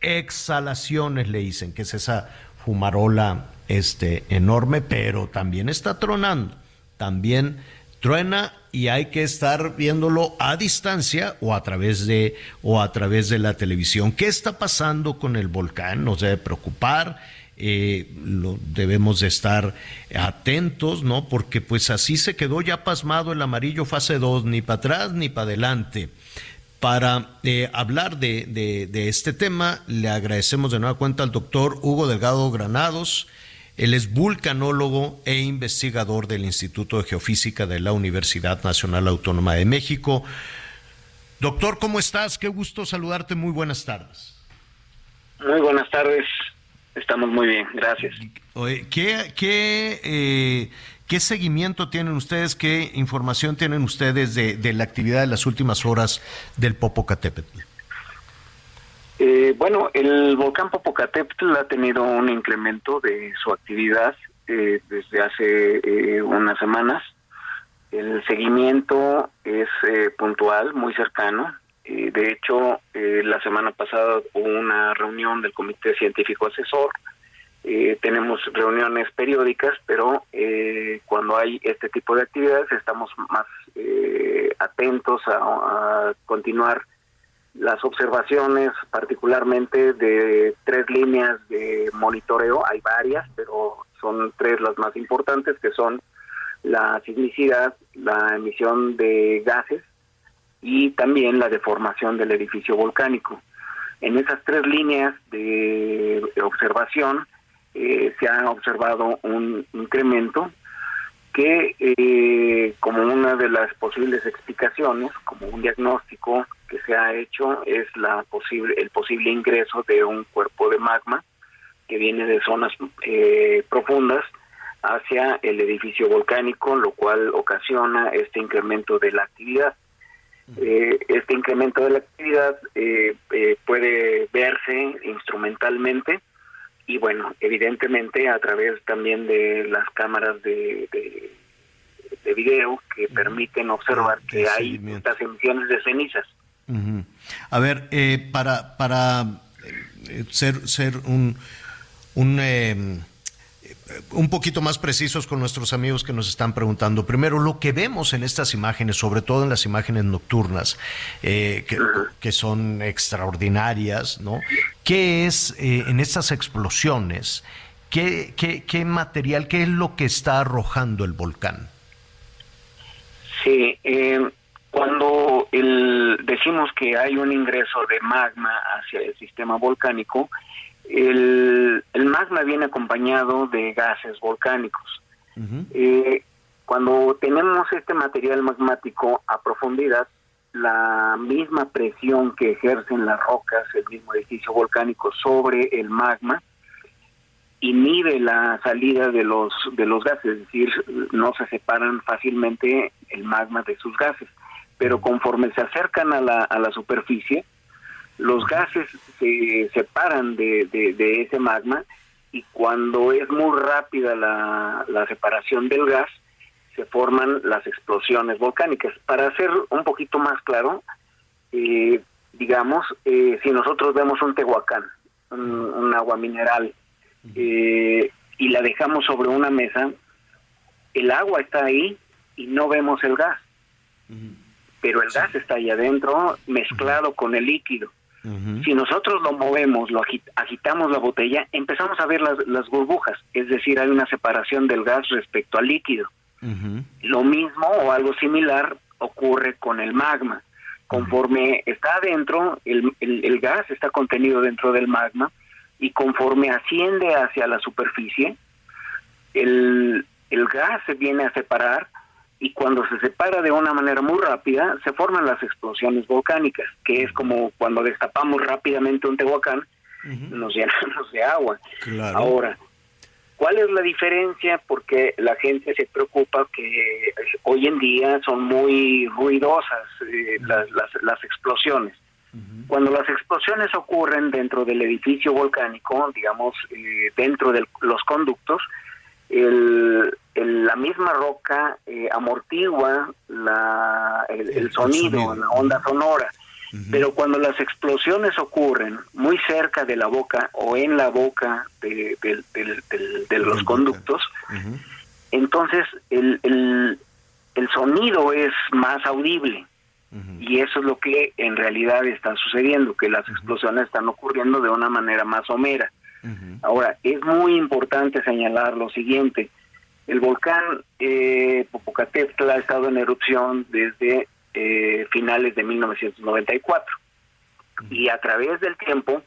[SPEAKER 3] exhalaciones le dicen, que es esa fumarola este, enorme, pero también está tronando. También truena y hay que estar viéndolo a distancia o a través de o a través de la televisión. ¿Qué está pasando con el volcán? Nos debe preocupar. Eh, debemos de estar atentos, ¿no? Porque pues así se quedó ya pasmado el amarillo fase 2, ni para atrás ni para adelante. Para eh, hablar de, de, este tema, le agradecemos de nueva cuenta al doctor Hugo Delgado Granados, él es vulcanólogo e investigador del Instituto de Geofísica de la Universidad Nacional Autónoma de México. Doctor, ¿cómo estás? Qué gusto saludarte. Muy buenas tardes.
[SPEAKER 12] Muy buenas tardes. Estamos muy bien, gracias.
[SPEAKER 3] ¿Qué, qué, eh, qué seguimiento tienen ustedes, qué información tienen ustedes de, de la actividad de las últimas horas del Popocatépetl?
[SPEAKER 12] Eh, bueno, el volcán Popocatépetl ha tenido un incremento de su actividad eh, desde hace eh, unas semanas. El seguimiento es puntual, muy cercano. de hecho, la semana pasada hubo una reunión del Comité Científico Asesor. tenemos reuniones periódicas, pero cuando hay este tipo de actividades estamos más atentos a continuar las observaciones particularmente de tres líneas de monitoreo, hay varias, pero son tres las más importantes, que son la sismicidad, la emisión de gases y también la deformación del edificio volcánico. En esas tres líneas de observación eh, se ha observado un incremento que eh, como una de las posibles explicaciones, como un diagnóstico que se ha hecho, es la posible, el posible ingreso de un cuerpo de magma que viene de zonas eh, profundas hacia el edificio volcánico, lo cual ocasiona este incremento de la actividad. Eh, este incremento de la actividad puede verse instrumentalmente y bueno, evidentemente a través también de las cámaras de, de, video que permiten observar que hay estas emisiones de cenizas.
[SPEAKER 3] A ver, eh, para, para eh, ser, ser un, un eh, un poquito más precisos con nuestros amigos que nos están preguntando. Primero, lo que vemos en estas imágenes, sobre todo en las imágenes nocturnas, eh, que, son extraordinarias, ¿no? ¿Qué es eh, en estas explosiones? ¿qué, qué, material, qué es lo que está arrojando el volcán?
[SPEAKER 12] Sí, eh, cuando el, decimos que hay un ingreso de magma hacia el sistema volcánico, el, magma viene acompañado de gases volcánicos. Eh, cuando tenemos este material magmático a profundidad, la misma presión que ejercen las rocas, el mismo edificio volcánico sobre el magma, inhibe la salida de los de los gases, es decir, no se separan fácilmente el magma de sus gases. Pero conforme se acercan a la, a la superficie, los gases se separan de, de, ese magma y cuando es muy rápida la, la, separación del gas, se forman las explosiones volcánicas. Para ser un poquito más claro, eh, digamos, eh, si nosotros vemos un tehuacán, un, agua mineral, eh, y la dejamos sobre una mesa, el agua está ahí y no vemos el gas. Pero el gas está ahí adentro mezclado con el líquido. Si nosotros lo movemos, lo agitamos la botella, empezamos a ver las, las, burbujas, es decir, hay una separación del gas respecto al líquido. Lo mismo o algo similar ocurre con el magma. Conforme está adentro, el, el, gas está contenido dentro del magma y conforme asciende hacia la superficie, el, el gas se viene a separar y cuando se separa de una manera muy rápida se forman las explosiones volcánicas, que es como cuando destapamos rápidamente un tehuacán, nos llenamos de agua. Ahora, ¿cuál es la diferencia? Porque la gente se preocupa que hoy en día son muy ruidosas eh, las, las, explosiones. Cuando las explosiones ocurren dentro del edificio volcánico, digamos, eh, dentro de los conductos, el, la misma roca eh, amortigua la, el, sonido, la onda sonora. Pero cuando las explosiones ocurren muy cerca de la boca o en la boca de, los conductos, entonces el, el, el, sonido es más audible. Y eso es lo que en realidad está sucediendo, que las explosiones están ocurriendo de una manera más somera. Ahora, es muy importante señalar lo siguiente. El volcán eh, Popocatépetl ha estado en erupción desde eh, finales de 1994 y a través del tiempo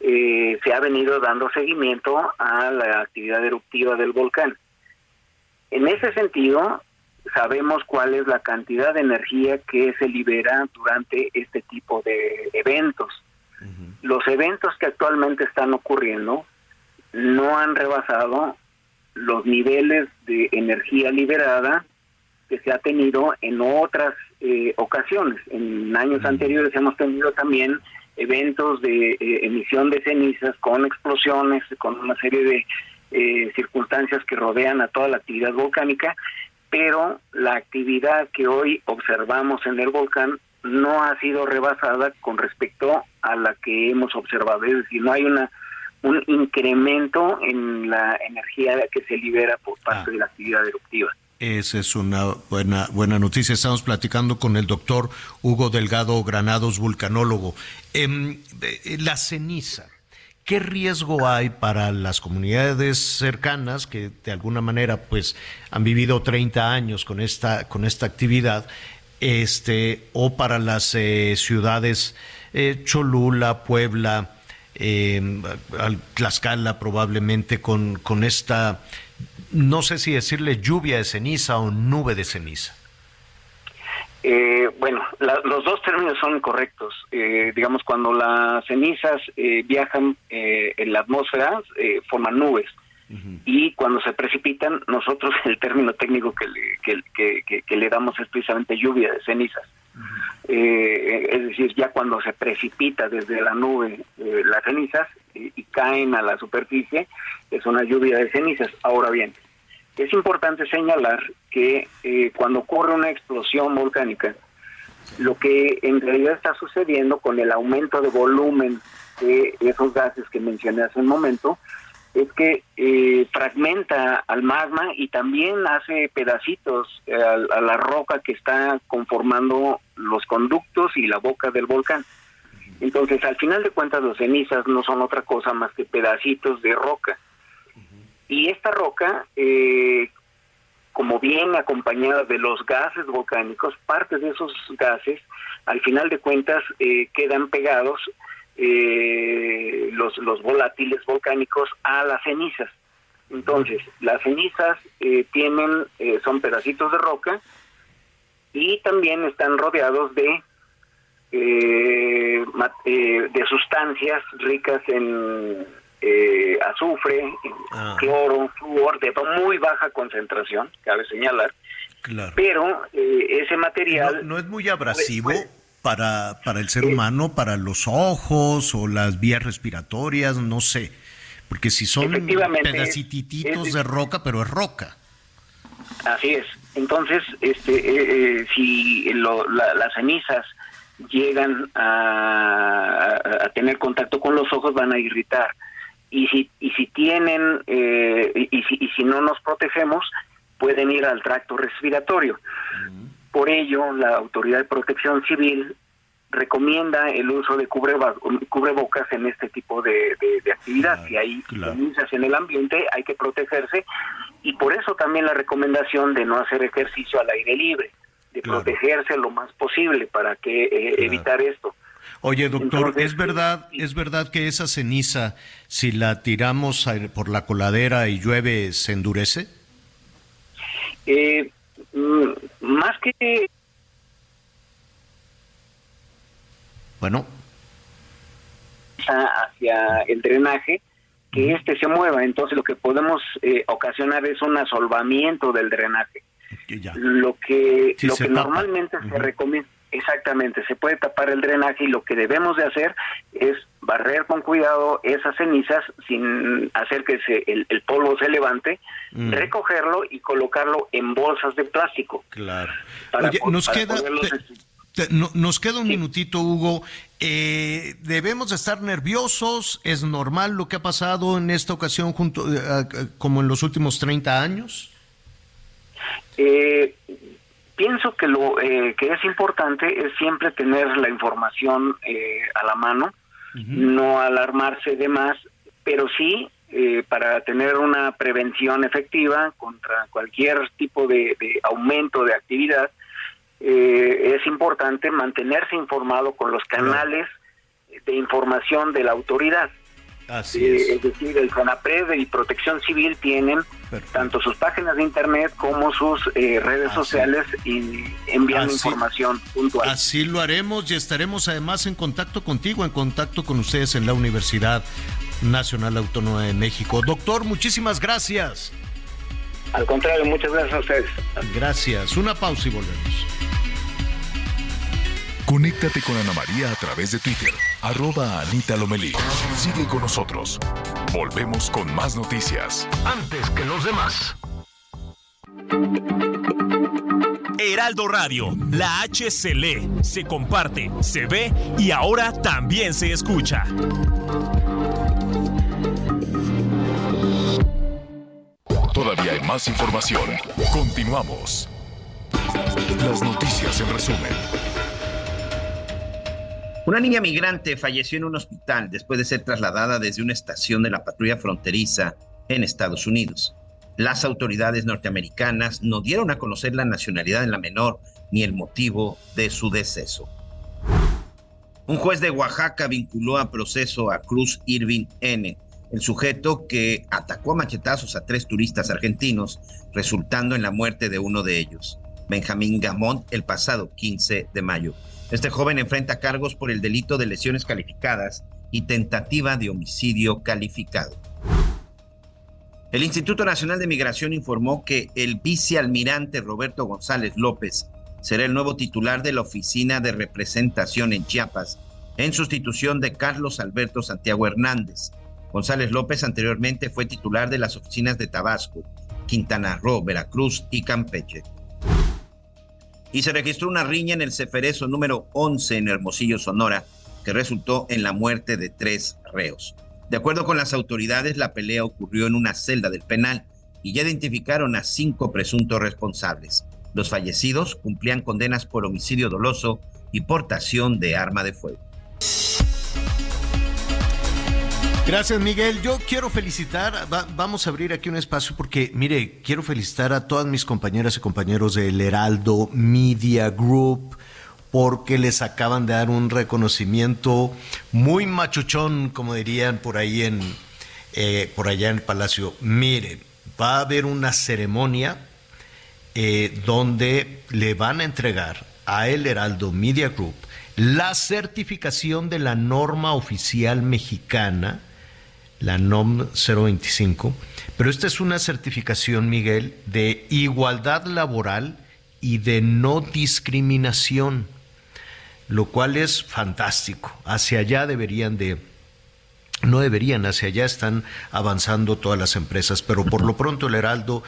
[SPEAKER 12] eh, se ha venido dando seguimiento a la actividad eruptiva del volcán. En ese sentido, sabemos cuál es la cantidad de energía que se libera durante este tipo de eventos los eventos que actualmente están ocurriendo no han rebasado los niveles de energía liberada que se ha tenido en otras eh, ocasiones. En años anteriores hemos tenido también eventos de eh, emisión de cenizas con explosiones, con una serie de eh, circunstancias que rodean a toda la actividad volcánica, pero la actividad que hoy observamos en el volcán no ha sido rebasada con respecto a la que hemos observado. Es decir, no hay una un incremento en la energía que se libera por parte ah. de la actividad eruptiva.
[SPEAKER 3] Esa es una buena, buena noticia. Estamos platicando con el doctor Hugo Delgado Granados, vulcanólogo. Em, eh, la ceniza, ¿qué riesgo hay para las comunidades cercanas que de alguna manera pues han vivido 30 años con esta, con esta actividad? Este, o para las eh, ciudades eh, Cholula, Puebla, eh, Tlaxcala probablemente con, con esta, no sé si decirle lluvia de ceniza o nube de ceniza.
[SPEAKER 12] Eh, bueno, los dos términos son correctos. digamos, cuando las cenizas viajan en la atmósfera, forman nubes y cuando se precipitan, nosotros el término técnico que le, que, que, le damos es precisamente lluvia de cenizas. Eh, es decir, ya cuando se precipita desde la nube eh, las cenizas y, caen a la superficie, es una lluvia de cenizas. Ahora bien, es importante señalar que eh, cuando ocurre una explosión volcánica, lo que en realidad está sucediendo con el aumento de volumen de esos gases que mencioné hace un momento, es que eh, fragmenta al magma y también hace pedacitos eh, a, la roca que está conformando los conductos y la boca del volcán. Entonces, al final de cuentas, las cenizas no son otra cosa más que pedacitos de roca. Y esta roca, eh, como viene acompañada de los gases volcánicos, parte de esos gases, al final de cuentas, quedan pegados eh, los, los volátiles volcánicos a las cenizas. Entonces, las cenizas eh, tienen, eh, son pedacitos de roca y también están rodeados de, eh, de sustancias ricas en azufre, ah. cloro, flúor, de muy baja concentración, cabe señalar. Pero ese material...
[SPEAKER 3] No, es muy abrasivo para, para el ser humano, para los ojos o las vías respiratorias, no sé. Porque si son pedacititos de roca, pero es roca.
[SPEAKER 12] Así es. Entonces, este, eh, eh, si las cenizas llegan a, tener contacto con los ojos, van a irritar. Y si, y si tienen, eh, y, si, y si no nos protegemos, pueden ir al tracto respiratorio. Por ello, la Autoridad de Protección Civil recomienda el uso de cubrebocas en este tipo de, actividad. si hay cenizas en el ambiente, hay que protegerse y por eso también la recomendación de no hacer ejercicio al aire libre, de protegerse lo más posible para que eh, evitar esto.
[SPEAKER 3] Oye, doctor, ¿es verdad, es verdad que esa ceniza, si la tiramos por la coladera y llueve, se endurece?
[SPEAKER 12] Eh, más que
[SPEAKER 3] Bueno.
[SPEAKER 12] Hacia el drenaje, que este se mueva. Entonces lo que podemos eh, ocasionar es un asolvamiento del drenaje. Lo que, lo que normalmente se recomienda, exactamente, se puede tapar el drenaje y lo que debemos de hacer es barrer con cuidado esas cenizas sin hacer que se, el, polvo se levante, mm. recogerlo y colocarlo en bolsas de plástico.
[SPEAKER 3] Claro. Oye, nos queda nos queda un minutito, Hugo. Eh, ¿Debemos estar nerviosos? ¿Es normal lo que ha pasado en esta ocasión junto, eh, como en los últimos 30 años?
[SPEAKER 12] Eh, pienso que lo que es importante es siempre tener la información a la mano, no alarmarse de más, pero sí para tener una prevención efectiva contra cualquier tipo de aumento de actividad, eh, es importante mantenerse informado con los canales de información de la autoridad.
[SPEAKER 3] Así eh,
[SPEAKER 12] es. decir, el CONAPRED y Protección Civil tienen tanto sus páginas de internet como sus eh, redes sociales y envían información puntual.
[SPEAKER 3] Así lo haremos y estaremos además en contacto contigo, en contacto con ustedes en la Universidad Nacional Autónoma de México. Doctor, muchísimas gracias.
[SPEAKER 12] Al contrario, muchas gracias a ustedes.
[SPEAKER 3] Gracias. Una pausa y volvemos.
[SPEAKER 4] Conéctate con Ana María a través de Twitter, arroba Anita Lomelí. Sigue con nosotros. Volvemos con más noticias.
[SPEAKER 2] Antes que los demás.
[SPEAKER 13] Heraldo Radio, la H se lee, se comparte, se ve y ahora también se escucha.
[SPEAKER 4] Todavía hay más información. Continuamos. Las noticias en resumen.
[SPEAKER 7] Una niña migrante falleció en un hospital después de ser trasladada desde una estación de la patrulla fronteriza en Estados Unidos. Las autoridades norteamericanas no dieron a conocer la nacionalidad de la menor ni el motivo de su deceso. Un juez de Oaxaca vinculó a proceso a Cruz Irving N., el sujeto que atacó a machetazos a tres turistas argentinos, resultando en la muerte de uno de ellos, Benjamín Gamón, el pasado 15 de mayo. Este joven enfrenta cargos por el delito de lesiones calificadas y tentativa de homicidio calificado. El Instituto Nacional de Migración informó que el vicealmirante Roberto González López será el nuevo titular de la Oficina de Representación en Chiapas, en sustitución de Carlos Alberto Santiago Hernández. González López anteriormente fue titular de las oficinas de Tabasco, Quintana Roo, Veracruz y Campeche y se registró una riña en el Ceferezo número 11 en Hermosillo, Sonora, que resultó en la muerte de tres reos. De acuerdo con las autoridades, la pelea ocurrió en una celda del penal y ya identificaron a cinco presuntos responsables. Los fallecidos cumplían condenas por homicidio doloso y portación de arma de fuego.
[SPEAKER 3] Gracias, Miguel. Yo quiero felicitar, vamos a abrir aquí un espacio porque, mire, quiero felicitar a todas mis compañeras y compañeros del Heraldo Media Group porque les acaban de dar un reconocimiento muy machuchón, como dirían por ahí en, eh, por allá en el Palacio. Miren, va a haber una ceremonia eh, donde le van a entregar a El Heraldo Media Group la certificación de la norma oficial mexicana la NOM 025, pero esta es una certificación, Miguel, de igualdad laboral y de no discriminación, lo cual es fantástico. Hacia allá deberían de, no deberían, hacia allá están avanzando todas las empresas, pero por lo pronto el Heraldo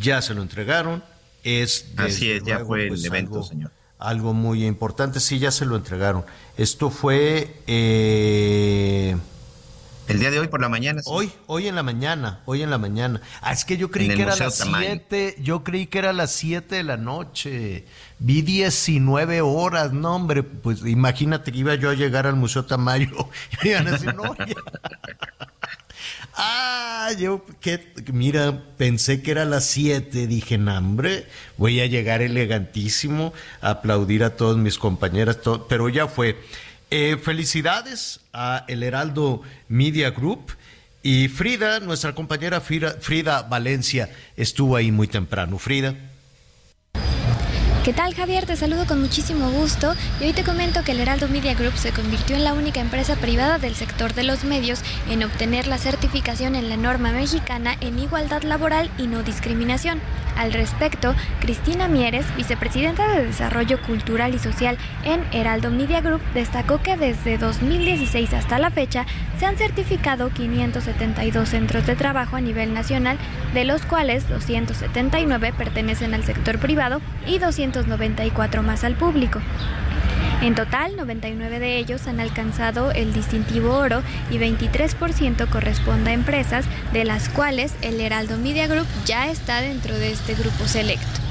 [SPEAKER 3] ya se lo entregaron es...
[SPEAKER 7] Así es, ya fue el
[SPEAKER 3] pues,
[SPEAKER 7] evento,
[SPEAKER 3] algo-
[SPEAKER 7] señor.
[SPEAKER 3] Algo muy importante, sí, ya se lo entregaron. Esto fue... eh,
[SPEAKER 7] El día de hoy por la mañana. sí.
[SPEAKER 3] Hoy, hoy en la mañana, hoy en la mañana. Ah, es que yo creí que era
[SPEAKER 7] Museo
[SPEAKER 3] las
[SPEAKER 7] Tamayo.
[SPEAKER 3] 7, yo creí que era las 7 de la noche. Vi 19 horas, no hombre, pues imagínate que iba yo a llegar al Museo Tamayo y me iban a decir, no, ya". Ah, yo, que, mira, pensé que era las 7, dije, no, hombre, voy a llegar elegantísimo a aplaudir a todos mis compañeras, pero ya fue. Eh, felicidades a El Heraldo Media Group y Frida, nuestra compañera Frida, Frida Valencia, estuvo ahí muy temprano. Frida.
[SPEAKER 14] ¿Qué tal Javier? Te saludo con muchísimo gusto y hoy te comento que el Heraldo Media Group se convirtió en la única empresa privada del sector de los medios en obtener la certificación en la norma mexicana en igualdad laboral y no discriminación. Al respecto, Cristina Mieres, vicepresidenta de Desarrollo Cultural y Social en Heraldo Media Group, destacó que desde 2016 hasta la fecha se han certificado 572 centros de trabajo a nivel nacional, de los cuales 279 pertenecen al sector privado y 294 más al público. En total, 99 de ellos han alcanzado el distintivo oro y 23% corresponde a empresas, de las cuales el Heraldo Media Group ya está dentro de este grupo selecto.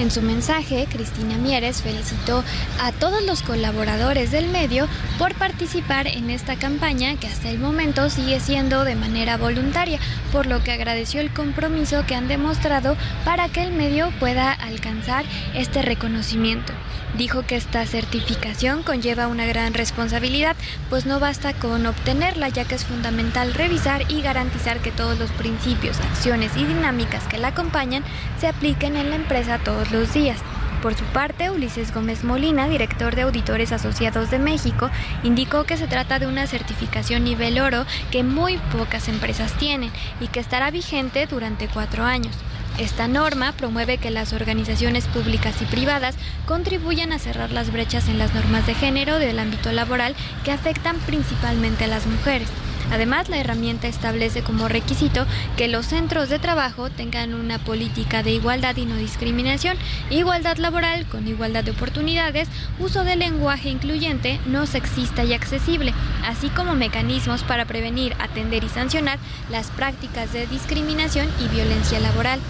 [SPEAKER 14] En su mensaje, Cristina Mieres felicitó a todos los colaboradores del medio por participar en esta campaña que hasta el momento sigue siendo de manera voluntaria, por lo que agradeció el compromiso que han demostrado para que el medio pueda alcanzar este reconocimiento. Dijo que esta certificación conlleva una gran responsabilidad, pues no basta con obtenerla, ya que es fundamental revisar y garantizar que todos los principios, acciones y dinámicas que la acompañan se apliquen en la empresa todos los días. Por su parte, Ulises Gómez Molina, director de Auditores Asociados de México, indicó que se trata de una certificación nivel oro que muy pocas empresas tienen y que estará vigente durante cuatro años. Esta norma promueve que las organizaciones públicas y privadas contribuyan a cerrar las brechas en las normas de género del ámbito laboral que afectan principalmente a las mujeres. Además, la herramienta establece como requisito que los centros de trabajo tengan una política de igualdad y no discriminación, igualdad laboral con igualdad de oportunidades, uso del lenguaje incluyente, no sexista y accesible, así como mecanismos para prevenir, atender y sancionar las prácticas de discriminación y violencia laboral.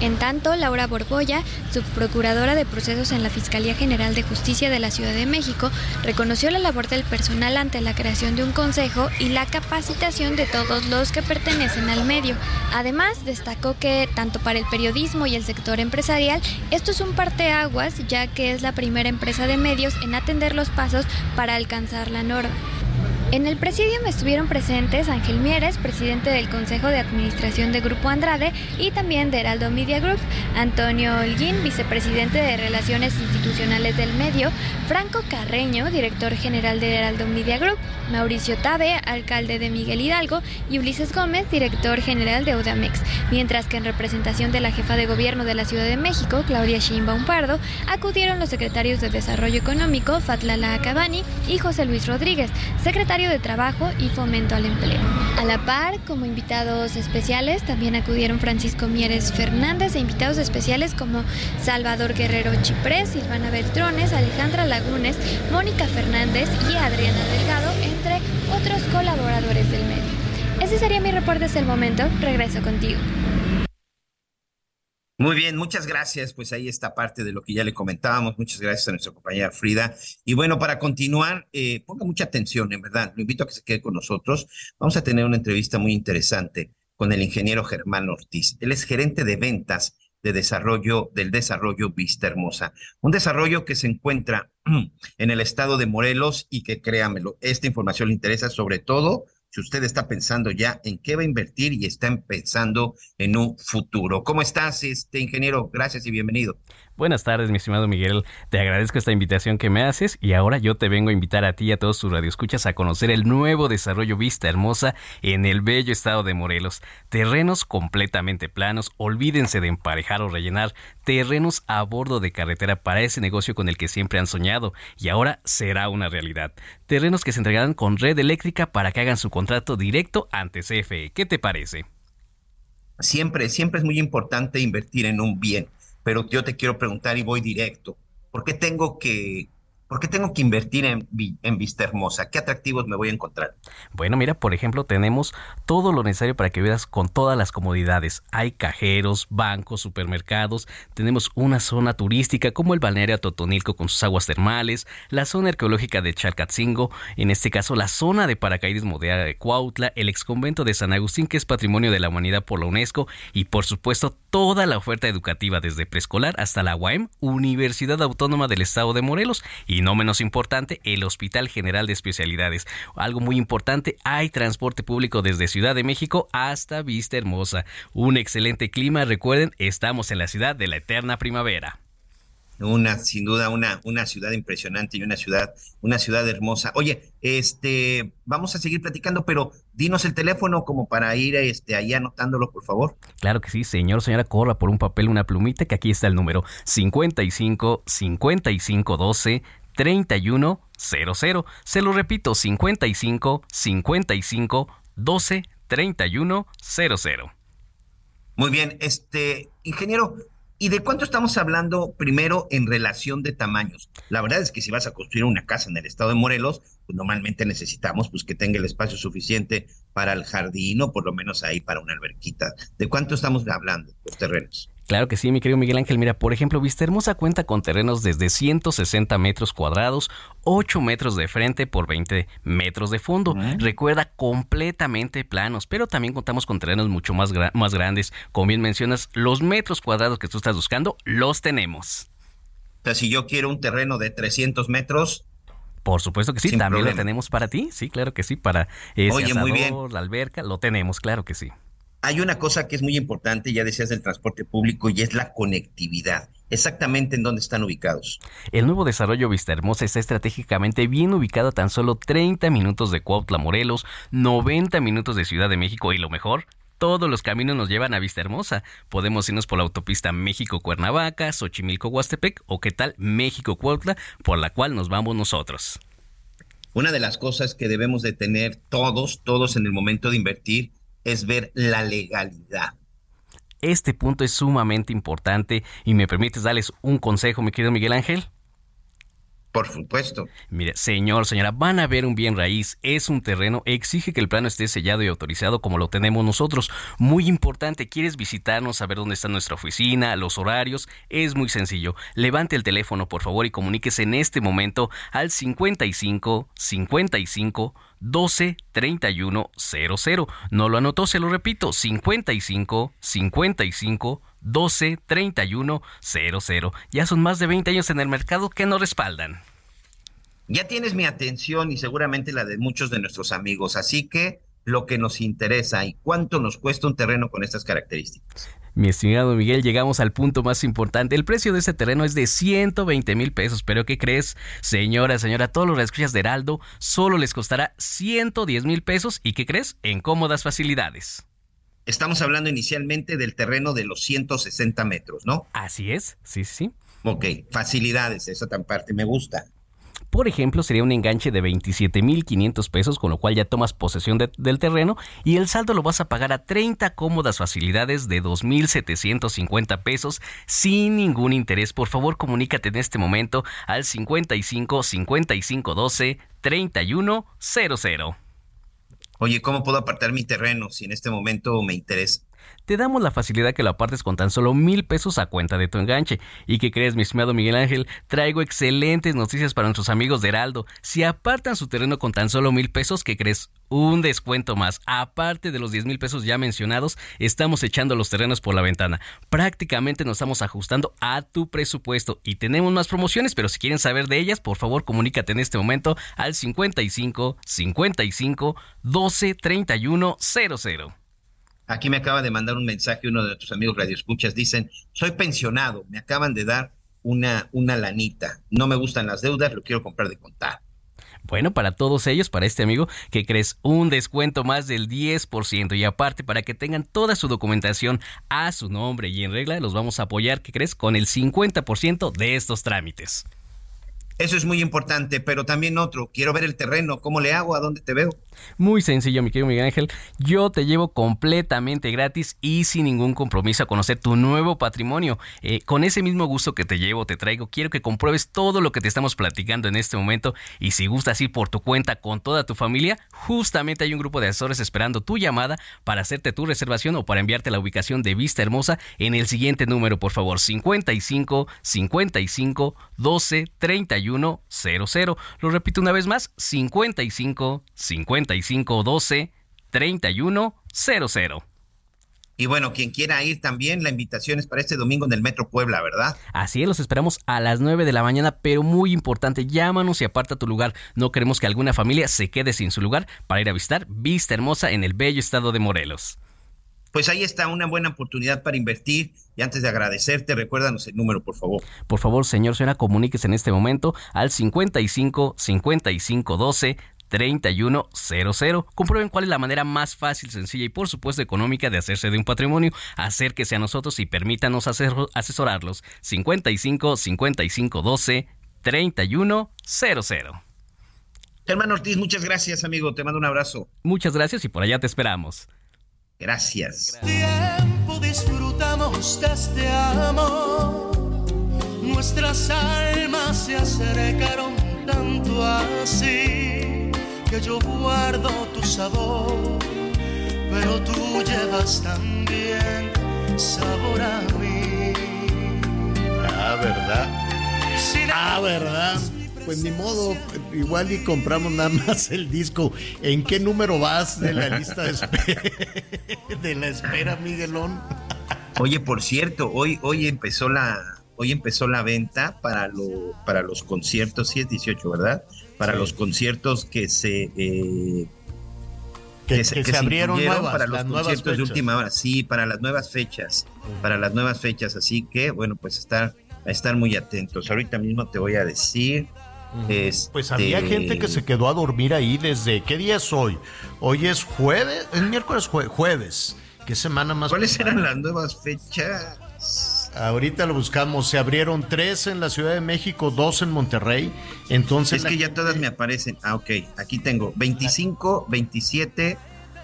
[SPEAKER 14] En tanto, Laura Borbolla, subprocuradora de procesos en la Fiscalía General de Justicia de la Ciudad de México, reconoció la labor del personal ante la creación de un consejo y la capacitación de todos los que pertenecen al medio. Además, destacó que tanto para el periodismo y el sector empresarial, esto es un parteaguas, ya que es la primera empresa de medios en atender los pasos para alcanzar la norma. En el presidium estuvieron presentes Ángel Mieres, presidente del Consejo de Administración de Grupo Andrade y también de Heraldo Media Group, Antonio Holguín, vicepresidente de Relaciones Institucionales del Medio, Franco Carreño, director general de Heraldo Media Group, Mauricio Tabe, alcalde de Miguel Hidalgo, y Ulises Gómez, director general de Udamex, mientras que en representación de la jefa de gobierno de la Ciudad de México, Claudia Sheinbaum Pardo, acudieron los secretarios de Desarrollo Económico, Fatlala Acabani y José Luis Rodríguez, secretario de Trabajo y Fomento al Empleo. A la par, como invitados especiales, también acudieron Francisco Mieres Fernández e invitados especiales como Salvador Guerrero Chiprés, Silvana Beltrones, Alejandra Lagunes, Mónica Fernández y Adriana Delgado, entre otros colaboradores del medio. Ese sería mi reporte hasta el momento. Regreso contigo.
[SPEAKER 7] Muy bien, muchas gracias. Pues ahí está parte de lo que ya le comentábamos. Muchas gracias a nuestra compañera Frida. Y bueno, para continuar, eh, ponga mucha atención, en verdad. Lo invito a que se quede con nosotros. Vamos a tener una entrevista muy interesante con el ingeniero Germán Ortiz. Él es gerente de ventas de desarrollo del desarrollo Vista Hermosa. Un desarrollo que se encuentra en el estado de Morelos y que créamelo, esta información le interesa sobre todo si usted está pensando ya en qué va a invertir y está pensando en un futuro. ¿Cómo estás, este ingeniero? Gracias y bienvenido.
[SPEAKER 15] Buenas tardes, mi estimado Miguel. Te agradezco esta invitación que me haces y ahora yo te vengo a invitar a ti y a todos tus radioescuchas a conocer el nuevo desarrollo Vista Hermosa en el bello estado de Morelos. Terrenos completamente planos, olvídense de emparejar o rellenar, terrenos a bordo de carretera para ese negocio con el que siempre han soñado y ahora será una realidad. Terrenos que se entregarán con red eléctrica para que hagan su contrato directo ante CFE. ¿Qué te parece?
[SPEAKER 7] Siempre, siempre es muy importante invertir en un bien pero yo te quiero preguntar y voy directo. ¿Por qué tengo que ¿Por qué tengo que invertir en, Vista Hermosa? ¿Qué atractivos me voy a encontrar?
[SPEAKER 15] Bueno, mira, por ejemplo, tenemos todo lo necesario para que vivas con todas las comodidades. Hay cajeros, bancos, supermercados, tenemos una zona turística como el balneario Totonilco con sus aguas termales, la zona arqueológica de Chalcatzingo, en este caso la zona de paracaidismo de Cuautla, el exconvento de San Agustín que es Patrimonio de la Humanidad por la UNESCO y por supuesto toda la oferta educativa desde preescolar hasta la UAM, Universidad Autónoma del Estado de Morelos y no menos importante, el Hospital General de Especialidades. Algo muy importante, hay transporte público desde Ciudad de México hasta Vista Hermosa. Un excelente clima, recuerden, estamos en la ciudad de la eterna primavera
[SPEAKER 7] una sin duda una una ciudad impresionante y una ciudad una ciudad hermosa. Oye, este vamos a seguir platicando, pero dinos el teléfono como para ir este ahí anotándolo, por favor.
[SPEAKER 15] Claro que sí, señor, señora, corra por un papel, una plumita que aquí está el número 55 55 12 3100. Se lo repito, 55 55 12 3100.
[SPEAKER 7] Muy bien, este ingeniero, ¿Y de cuánto estamos hablando primero en relación de tamaños? La verdad es que si vas a construir una casa en el estado de Morelos, pues normalmente necesitamos pues que tenga el espacio suficiente para el jardín o por lo menos ahí para una alberquita. ¿De cuánto estamos hablando los terrenos?
[SPEAKER 15] Claro que sí, mi querido Miguel Ángel. Mira, por ejemplo, Vista Hermosa cuenta con terrenos desde 160 metros cuadrados, 8 metros de frente por 20 metros de fondo. Recuerda, completamente planos, pero también contamos con terrenos mucho más, más grandes. Como bien mencionas, los metros cuadrados que tú estás buscando, los tenemos.
[SPEAKER 7] O sea, si yo quiero un terreno de 300 metros,
[SPEAKER 15] por supuesto que sí, también lo tenemos para ti. Sí, claro que sí, para ese Oye, muy bien. la alberca, lo tenemos, claro que sí
[SPEAKER 7] hay una cosa que es muy importante, ya decías del transporte público, y es la conectividad. Exactamente en dónde están ubicados.
[SPEAKER 15] El nuevo desarrollo Vista Hermosa está estratégicamente bien ubicado a tan solo 30 minutos de Cuautla, Morelos, 90 minutos de Ciudad de México y lo mejor, todos los caminos nos llevan a Vista Hermosa. Podemos irnos por la autopista México-Cuernavaca, Xochimilco-Huastepec o qué tal México-Cuautla, por la cual nos vamos nosotros.
[SPEAKER 7] Una de las cosas que debemos de tener todos, todos en el momento de invertir es ver la legalidad.
[SPEAKER 15] Este punto es sumamente importante y me permites darles un consejo, mi querido Miguel Ángel.
[SPEAKER 7] Por supuesto.
[SPEAKER 15] Mire, señor, señora, van a ver un bien raíz, es un terreno, exige que el plano esté sellado y autorizado como lo tenemos nosotros. Muy importante, ¿quieres visitarnos, saber dónde está nuestra oficina, los horarios? Es muy sencillo. Levante el teléfono, por favor, y comuníquese en este momento al 55 55 12 31 00. No lo anotó, se lo repito, 55 55 12 31 00. Ya son más de 20 años en el mercado que nos respaldan.
[SPEAKER 7] Ya tienes mi atención y seguramente la de muchos de nuestros amigos, así que lo que nos interesa y cuánto nos cuesta un terreno con estas características.
[SPEAKER 15] Mi estimado Miguel, llegamos al punto más importante. El precio de este terreno es de 120 mil pesos. Pero ¿qué crees? Señora, señora, todos los escuchas de Heraldo solo les costará 110 mil pesos. ¿Y qué crees? En cómodas facilidades.
[SPEAKER 7] Estamos hablando inicialmente del terreno de los 160 metros, ¿no?
[SPEAKER 15] Así es, sí, sí.
[SPEAKER 7] Ok, facilidades, esa tan parte me gusta.
[SPEAKER 15] Por ejemplo, sería un enganche de 27.500 pesos, con lo cual ya tomas posesión del terreno y el saldo lo vas a pagar a 30 cómodas facilidades de 2.750 pesos sin ningún interés. Por favor, comunícate en este momento al 55 55 12 31 00.
[SPEAKER 7] Oye, ¿cómo puedo apartar mi terreno si en este momento me interesa?
[SPEAKER 15] Te damos la facilidad que lo apartes con tan solo mil pesos a cuenta de tu enganche. ¿Y qué crees, mi estimado Miguel Ángel? Traigo excelentes noticias para nuestros amigos de Heraldo. Si apartan su terreno con tan solo mil pesos, ¿qué crees? Un descuento más. Aparte de los 10 mil pesos ya mencionados, estamos echando los terrenos por la ventana. Prácticamente nos estamos ajustando a tu presupuesto y tenemos más promociones, pero si quieren saber de ellas, por favor comunícate en este momento al 55 55 12 31 00.
[SPEAKER 7] Aquí me acaba de mandar un mensaje uno de nuestros amigos radioescuchas. Dicen, soy pensionado, me acaban de dar una, una lanita. No me gustan las deudas, lo quiero comprar de contar.
[SPEAKER 15] Bueno, para todos ellos, para este amigo, que crees un descuento más del 10% y aparte para que tengan toda su documentación a su nombre y en regla, los vamos a apoyar, que crees, con el 50% de estos trámites.
[SPEAKER 7] Eso es muy importante, pero también otro, quiero ver el terreno, ¿cómo le hago? ¿A dónde te veo?
[SPEAKER 15] Muy sencillo, mi querido Miguel Ángel. Yo te llevo completamente gratis y sin ningún compromiso a conocer tu nuevo patrimonio. Eh, con ese mismo gusto que te llevo, te traigo, quiero que compruebes todo lo que te estamos platicando en este momento y si gustas ir por tu cuenta con toda tu familia, justamente hay un grupo de asesores esperando tu llamada para hacerte tu reservación o para enviarte la ubicación de Vista Hermosa en el siguiente número, por favor, 55 55 12 31 00. Lo repito una vez más, 55 55 12 31 00.
[SPEAKER 7] Y bueno, quien quiera ir también, la invitación es para este domingo en el Metro Puebla, ¿verdad?
[SPEAKER 15] Así es, los esperamos a las 9 de la mañana, pero muy importante, llámanos y aparta tu lugar. No queremos que alguna familia se quede sin su lugar para ir a visitar Vista Hermosa en el bello estado de Morelos.
[SPEAKER 7] Pues ahí está una buena oportunidad para invertir. Y antes de agradecerte, recuérdanos el número, por favor.
[SPEAKER 15] Por favor, señor, señora, comuníquese en este momento al 55 55 12 3100. Comprueben cuál es la manera más fácil, sencilla y por supuesto económica de hacerse de un patrimonio. Acérquese a nosotros y permítanos asesorarlos. 55 55 12 3100.
[SPEAKER 7] Germán Ortiz, muchas gracias, amigo. Te mando un abrazo.
[SPEAKER 15] Muchas gracias y por allá te esperamos.
[SPEAKER 7] Gracias.
[SPEAKER 5] Tiempo disfrutamos de este amor. Nuestras almas se acercaron tanto así que yo guardo tu sabor, pero tú llevas también sabor a mí.
[SPEAKER 3] Ah, ¿verdad? Ah, ¿verdad? Pues ni modo, igual y compramos nada más el disco. ¿En qué número vas de la lista de espera, de la espera Miguelón?
[SPEAKER 7] Oye, por cierto, hoy, hoy empezó la, hoy empezó la venta para, lo, para los conciertos, sí es 18, ¿verdad? Para los conciertos que se... Eh,
[SPEAKER 3] que, se, abrieron nuevas,
[SPEAKER 7] para los conciertos de última hora, sí, para las nuevas fechas, para las nuevas fechas, así que bueno, pues estar, estar muy atentos. Ahorita mismo te voy a decir, este,
[SPEAKER 3] Pues había gente que se quedó a dormir ahí desde. ¿Qué día es hoy? Hoy es jueves, es miércoles jue- jueves. ¿Qué semana más?
[SPEAKER 7] ¿Cuáles eran las nuevas fechas?
[SPEAKER 3] Ahorita lo buscamos. Se abrieron tres en la Ciudad de México, dos en Monterrey. Entonces.
[SPEAKER 7] Es que ya todas me aparecen. Ah, ok. Aquí tengo 25, 27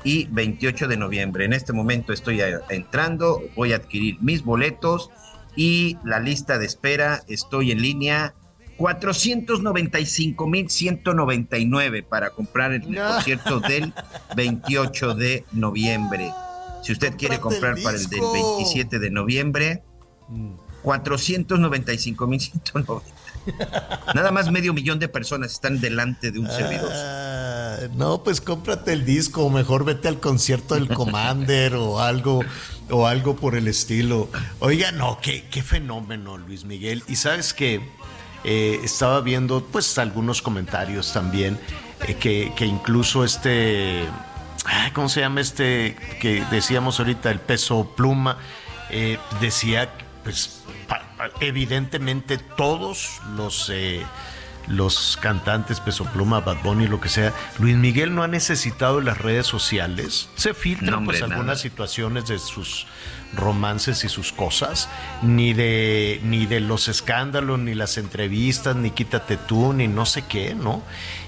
[SPEAKER 7] y 28 de noviembre. En este momento estoy entrando, voy a adquirir mis boletos y la lista de espera. Estoy en línea. 495.199 para comprar el
[SPEAKER 5] No.
[SPEAKER 7] concierto del 28 de noviembre. Si usted quiere comprar para el del
[SPEAKER 5] disco.
[SPEAKER 7] 27 de noviembre, 495.190. Nada más medio millón de personas están delante de un servidor.
[SPEAKER 3] Ah, no, pues cómprate el disco, o mejor vete al concierto del Commander o algo, o algo por el estilo. Oiga, no, qué, qué fenómeno, Luis Miguel. Y sabes que estaba viendo pues algunos comentarios también, eh, que, que incluso este, ay, ¿cómo se llama este que decíamos ahorita, el peso pluma? eh, decía, pues evidentemente todos los... eh, los cantantes Peso Pluma, Bad Bunny, lo que sea, Luis Miguel no ha necesitado las redes sociales. Se filtran
[SPEAKER 7] No,
[SPEAKER 3] pues
[SPEAKER 7] nada.
[SPEAKER 3] algunas situaciones de sus romances y sus cosas, ni de ni de los escándalos, ni las entrevistas, ni quítate tú, ni no sé qué, ¿no?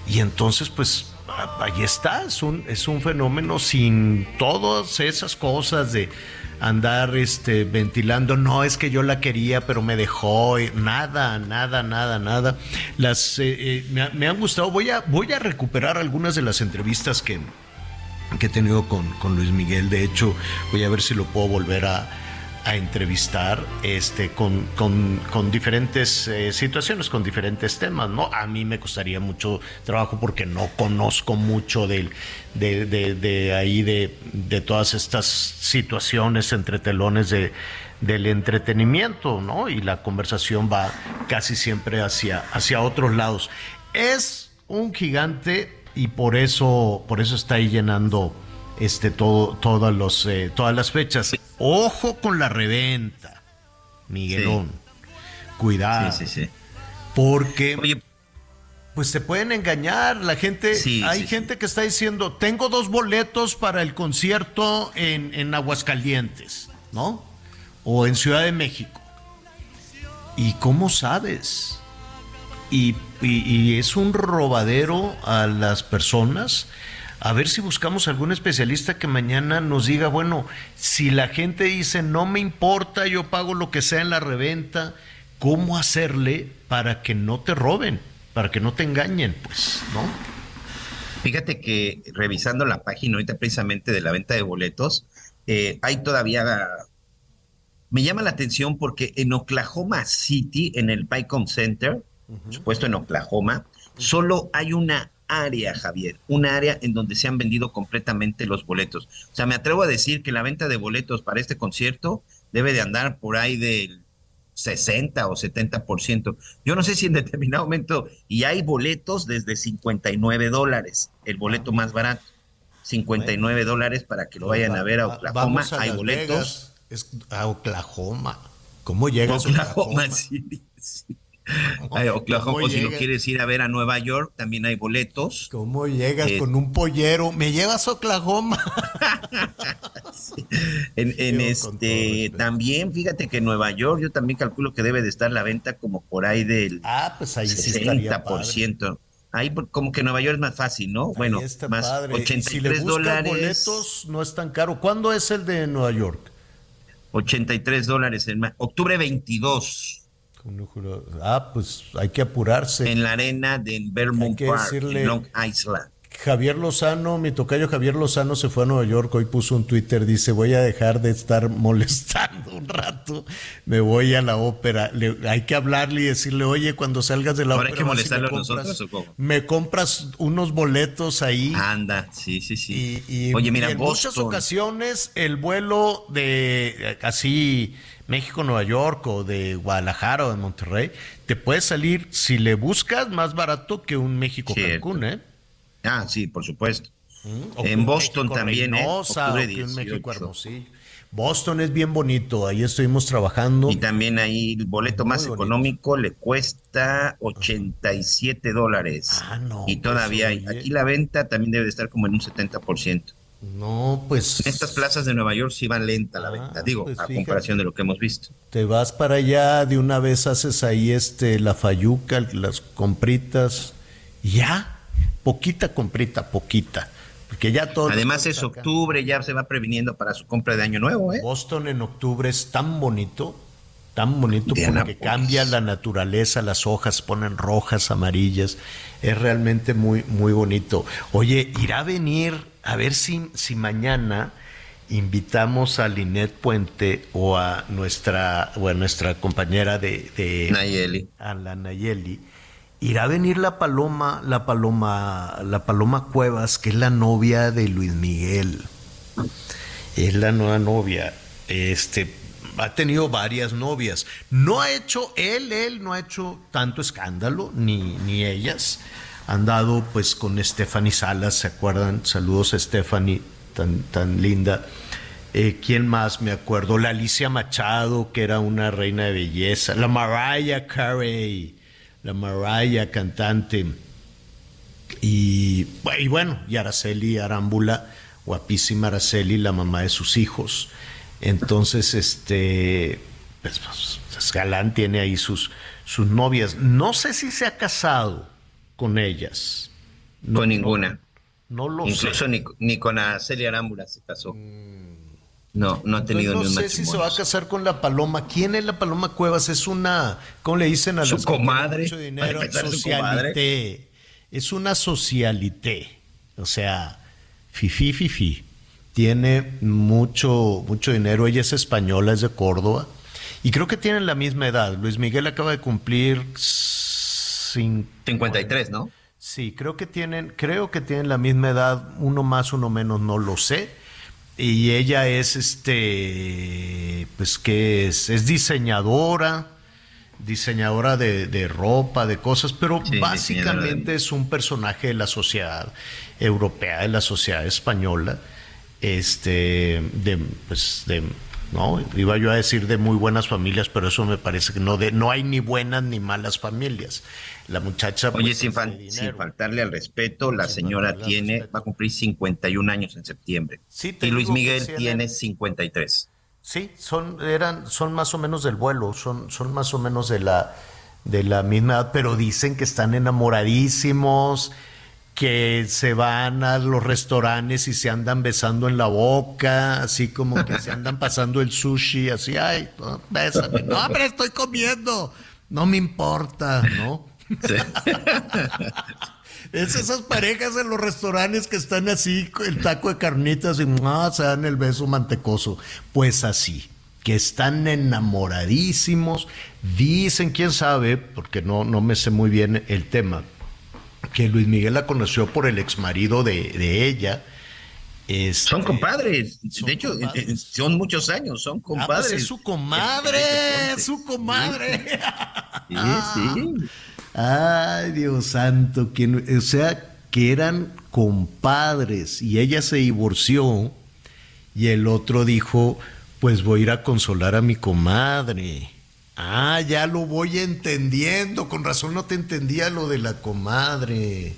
[SPEAKER 3] Y entonces pues ahí está, es un, es un fenómeno sin todas esas cosas de andar este ventilando, no es que yo la quería, pero me dejó, y nada, nada, nada, nada. Las eh, eh, me, me han gustado, voy a, voy a recuperar algunas de las entrevistas que, que he tenido con, con Luis Miguel. De hecho, voy a ver si lo puedo volver a, a entrevistar este, con, con- con diferentes eh, situaciones, con diferentes temas. ¿no? A mí me costaría mucho trabajo porque no conozco mucho de, de- de ahí, de, de todas estas situaciones entre telones de, del entretenimiento, ¿no? Y la conversación va casi siempre hacia, hacia otros lados. Es un gigante y por eso, por eso está ahí llenando este todo, todas los, eh, todas las fechas. Ojo con la reventa, Miguelón. Cuidado.
[SPEAKER 7] Sí, sí, sí.
[SPEAKER 3] Porque pues te pueden engañar. La gente, hay gente que está diciendo, tengo dos boletos para el concierto en, en Aguascalientes, ¿no? O en Ciudad de México. ¿Y cómo sabes? Y, y- y es un robadero a las personas. A ver si buscamos algún especialista que mañana nos diga, bueno, si la gente dice, no me importa, yo pago lo que sea en la reventa, ¿cómo hacerle para que no te roben, para que no te engañen, pues, ¿no?
[SPEAKER 7] Fíjate que revisando la página ahorita precisamente de la venta de boletos, eh, hay todavía... Me llama la atención porque en Oklahoma City, en el Paycom Center, supuesto en Oklahoma, solo hay una área, Javier, un área en donde se han vendido completamente los boletos. O sea, me atrevo a decir que la venta de boletos para este concierto debe de andar por ahí del 60 o 70%. Yo no sé si en determinado momento, y hay boletos desde 59 dólares, el boleto más barato. 59 dólares para que lo vayan a ver a Oklahoma. hay boletos.
[SPEAKER 3] Es a Oklahoma. ¿Cómo llegas a Oklahoma?
[SPEAKER 7] Sí, sí. Oklahoma, si lo quieres ir a ver a Nueva York, también hay boletos.
[SPEAKER 3] ¿Cómo llegas eh, con un pollero? ¿Me llevas a Oklahoma?
[SPEAKER 7] En, este, también, fíjate que en Nueva York, yo también calculo que debe de estar la venta como por ahí del
[SPEAKER 3] ah, pues ahí
[SPEAKER 7] 60%. ahí como que Nueva York es más fácil, ¿no? bueno, más 83 si le dólares.
[SPEAKER 3] boletos no es tan caro. ¿Cuándo es el de Nueva York?
[SPEAKER 7] 83 dólares, en octubre 22.
[SPEAKER 3] Ah, pues hay que apurarse.
[SPEAKER 7] En la arena de Vermont Park, en Long Island.
[SPEAKER 3] Javier Lozano, mi tocayo Javier Lozano se fue a Nueva York, hoy puso un Twitter, dice, voy a dejar de estar molestando un rato, me voy a la ópera. hay que hablarle y decirle, oye, cuando salgas de la ópera...
[SPEAKER 7] hay que molestarlo nosotros ¿o cómo?
[SPEAKER 3] Me compras unos boletos ahí.
[SPEAKER 7] Anda, sí, sí, sí.
[SPEAKER 3] Y, oye, mira, en muchas ocasiones el vuelo de así México-Nueva York o de Guadalajara o de Monterrey, te puede salir, si le buscas, más barato que un México-Cancún, ¿eh?
[SPEAKER 7] Ah, sí, por supuesto. Mm, en Boston también, ¿eh?
[SPEAKER 3] Boston es bien bonito, ahí estuvimos trabajando.
[SPEAKER 7] Y también ahí el boleto más económico le cuesta 87 dólares. Ah, no. Y todavía hay, aquí la venta también debe estar como en un 70%.
[SPEAKER 3] No, pues.
[SPEAKER 7] En estas plazas de Nueva York sí van lenta la venta, digo, pues a comparación de lo que hemos visto.
[SPEAKER 3] Te vas para allá, de una vez haces ahí este la fayuca, las compritas, ya, poquita comprita, poquita. Porque ya todo.
[SPEAKER 7] Además es octubre, ya se va previniendo para su compra de Año Nuevo, ¿eh?
[SPEAKER 3] Boston en octubre es tan bonito, tan bonito porque cambia la naturaleza, las hojas ponen rojas, amarillas. Es realmente muy, muy bonito. Oye, irá a venir a ver si, si mañana invitamos a Linet Puente o a nuestra, o nuestra compañera de,
[SPEAKER 7] Nayeli.
[SPEAKER 3] A la Nayeli. Irá a venir la paloma, la paloma, la paloma Cuevas, que es la novia de Luis Miguel. Es la nueva novia. Este ha tenido varias novias. No ha hecho, él, él no ha hecho tanto escándalo, ni, ni ellas han dado pues con Stephanie Salas, ¿se acuerdan? Saludos a Stephanie, tan, tan linda. Eh, ¿Quién más me acuerdo? La Alicia Machado, que era una reina de belleza. La Mariah Carey, la Mariah cantante. Y, y bueno, y Araceli Arámbula, guapísima Araceli, la mamá de sus hijos. Entonces, este, pues, pues Galán tiene ahí sus, sus novias. No sé si se ha casado con ellas.
[SPEAKER 7] No, con ninguna.
[SPEAKER 3] No, lo
[SPEAKER 7] Incluso
[SPEAKER 3] Ni,
[SPEAKER 7] ni, con Celia Arámbula se casó. No, no ha tenido
[SPEAKER 3] ni un No sé si se va a casar con la Paloma. ¿Quién es la Paloma Cuevas? Es una, ¿cómo le dicen a
[SPEAKER 7] su comadre?
[SPEAKER 3] Mucho dinero, socialité. Es una socialité. O sea, fifi, fifi. Tiene mucho, mucho dinero. Ella es española, es de Córdoba. Y creo que tienen la misma edad. Luis Miguel acaba de cumplir
[SPEAKER 7] 53, ¿no?
[SPEAKER 3] Sí, creo que tienen, creo que tienen la misma edad, uno más, uno menos, no lo sé. Y ella es este, pues que es, es diseñadora, diseñadora de, ropa, de cosas, pero básicamente es un personaje de la sociedad europea, de la sociedad española, este, de, pues, de ¿no? Iba yo a decir de muy buenas familias, pero eso me parece que no, de, no hay ni buenas ni malas familias. La muchacha...
[SPEAKER 7] Oye, pues, sin, faltarle al respeto, la señora tiene, va a cumplir 51 años en septiembre. y Luis Miguel tiene 53.
[SPEAKER 3] Sí, son, eran, son más o menos del vuelo, son, son más o menos de la, de la misma edad, pero dicen que están enamoradísimos que se van a los restaurantes y se andan besando en la boca, así como que se andan pasando el sushi, así, ay, no, bésame, no, pero estoy comiendo, no me importa, ¿no? es esas parejas en los restaurantes que están así, el taco de carnitas y ah, se dan el beso mantecoso. Pues así, que están enamoradísimos, dicen, quién sabe, porque no, no me sé muy bien el tema, que Luis Miguel la conoció por el exmarido de, de ella. Este,
[SPEAKER 7] son compadres, de hecho, son muchos años, son compadres. Ah, pues
[SPEAKER 3] es su comadre, su comadre. Sí, sí. Ay, Dios santo, que, o sea, que eran compadres y ella se divorció y el otro dijo, pues voy a ir a consolar a mi comadre. Ah, ya lo voy entendiendo. Con razón no te entendía lo de la comadre.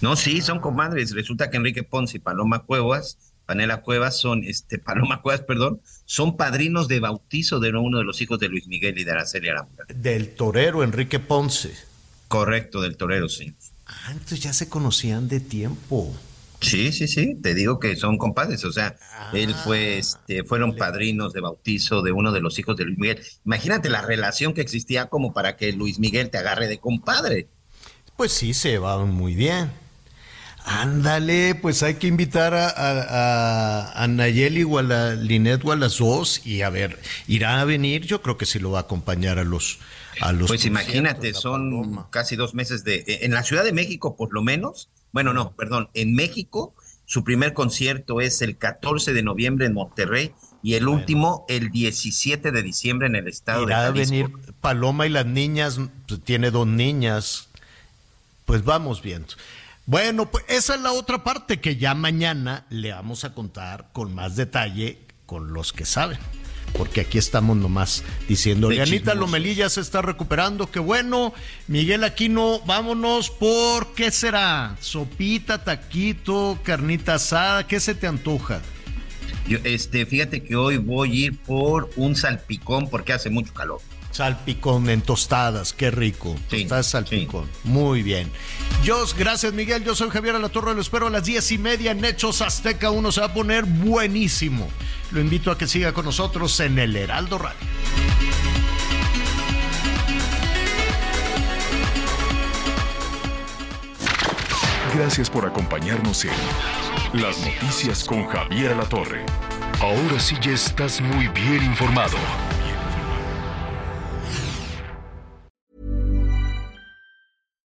[SPEAKER 7] No, sí, son comadres. Resulta que Enrique Ponce y Paloma Cuevas, Panela Cuevas, son, este, Paloma Cuevas, perdón, son padrinos de bautizo de uno de los hijos de Luis Miguel y de Araceli Arámbula.
[SPEAKER 3] Del torero Enrique Ponce.
[SPEAKER 7] Correcto, del torero, sí.
[SPEAKER 3] Ah, entonces ya se conocían de tiempo.
[SPEAKER 7] Sí, sí, sí, te digo que son compadres, o sea, él fue, ah, este, fueron padrinos de bautizo de uno de los hijos de Luis Miguel. Imagínate la relación que existía como para que Luis Miguel te agarre de compadre.
[SPEAKER 3] Pues sí, se van muy bien. Ándale, pues hay que invitar a, a, a, Nayeli o a la Linet o a las dos y a ver, irá a venir, yo creo que sí lo va a acompañar a los... A los
[SPEAKER 7] pues imagínate, son casi dos meses de... En la Ciudad de México, por lo menos, bueno, no, perdón, en México su primer concierto es el 14 de noviembre en Monterrey y el último el 17 de diciembre en el estado
[SPEAKER 3] de
[SPEAKER 7] Jalisco.
[SPEAKER 3] venir Paloma y las niñas, pues, tiene dos niñas, pues vamos viendo. Bueno, pues esa es la otra parte que ya mañana le vamos a contar con más detalle con los que saben porque aquí estamos nomás diciendo, Anita Lomelilla se está recuperando, qué bueno. Miguel Aquino, vámonos por qué será, sopita, taquito, carnita asada, ¿qué se te antoja?
[SPEAKER 7] Yo, este, fíjate que hoy voy a ir por un salpicón porque hace mucho calor.
[SPEAKER 3] Salpicón en tostadas, qué rico. tostadas salpicón. Muy bien. Jos, gracias Miguel. Yo soy Javier Alatorre, lo espero a las diez y media en Hechos Azteca. Uno se va a poner buenísimo. Lo invito a que siga con nosotros en el Heraldo Radio.
[SPEAKER 4] Gracias por acompañarnos en Las Noticias con Javier Alatorre. Ahora sí ya estás muy bien informado.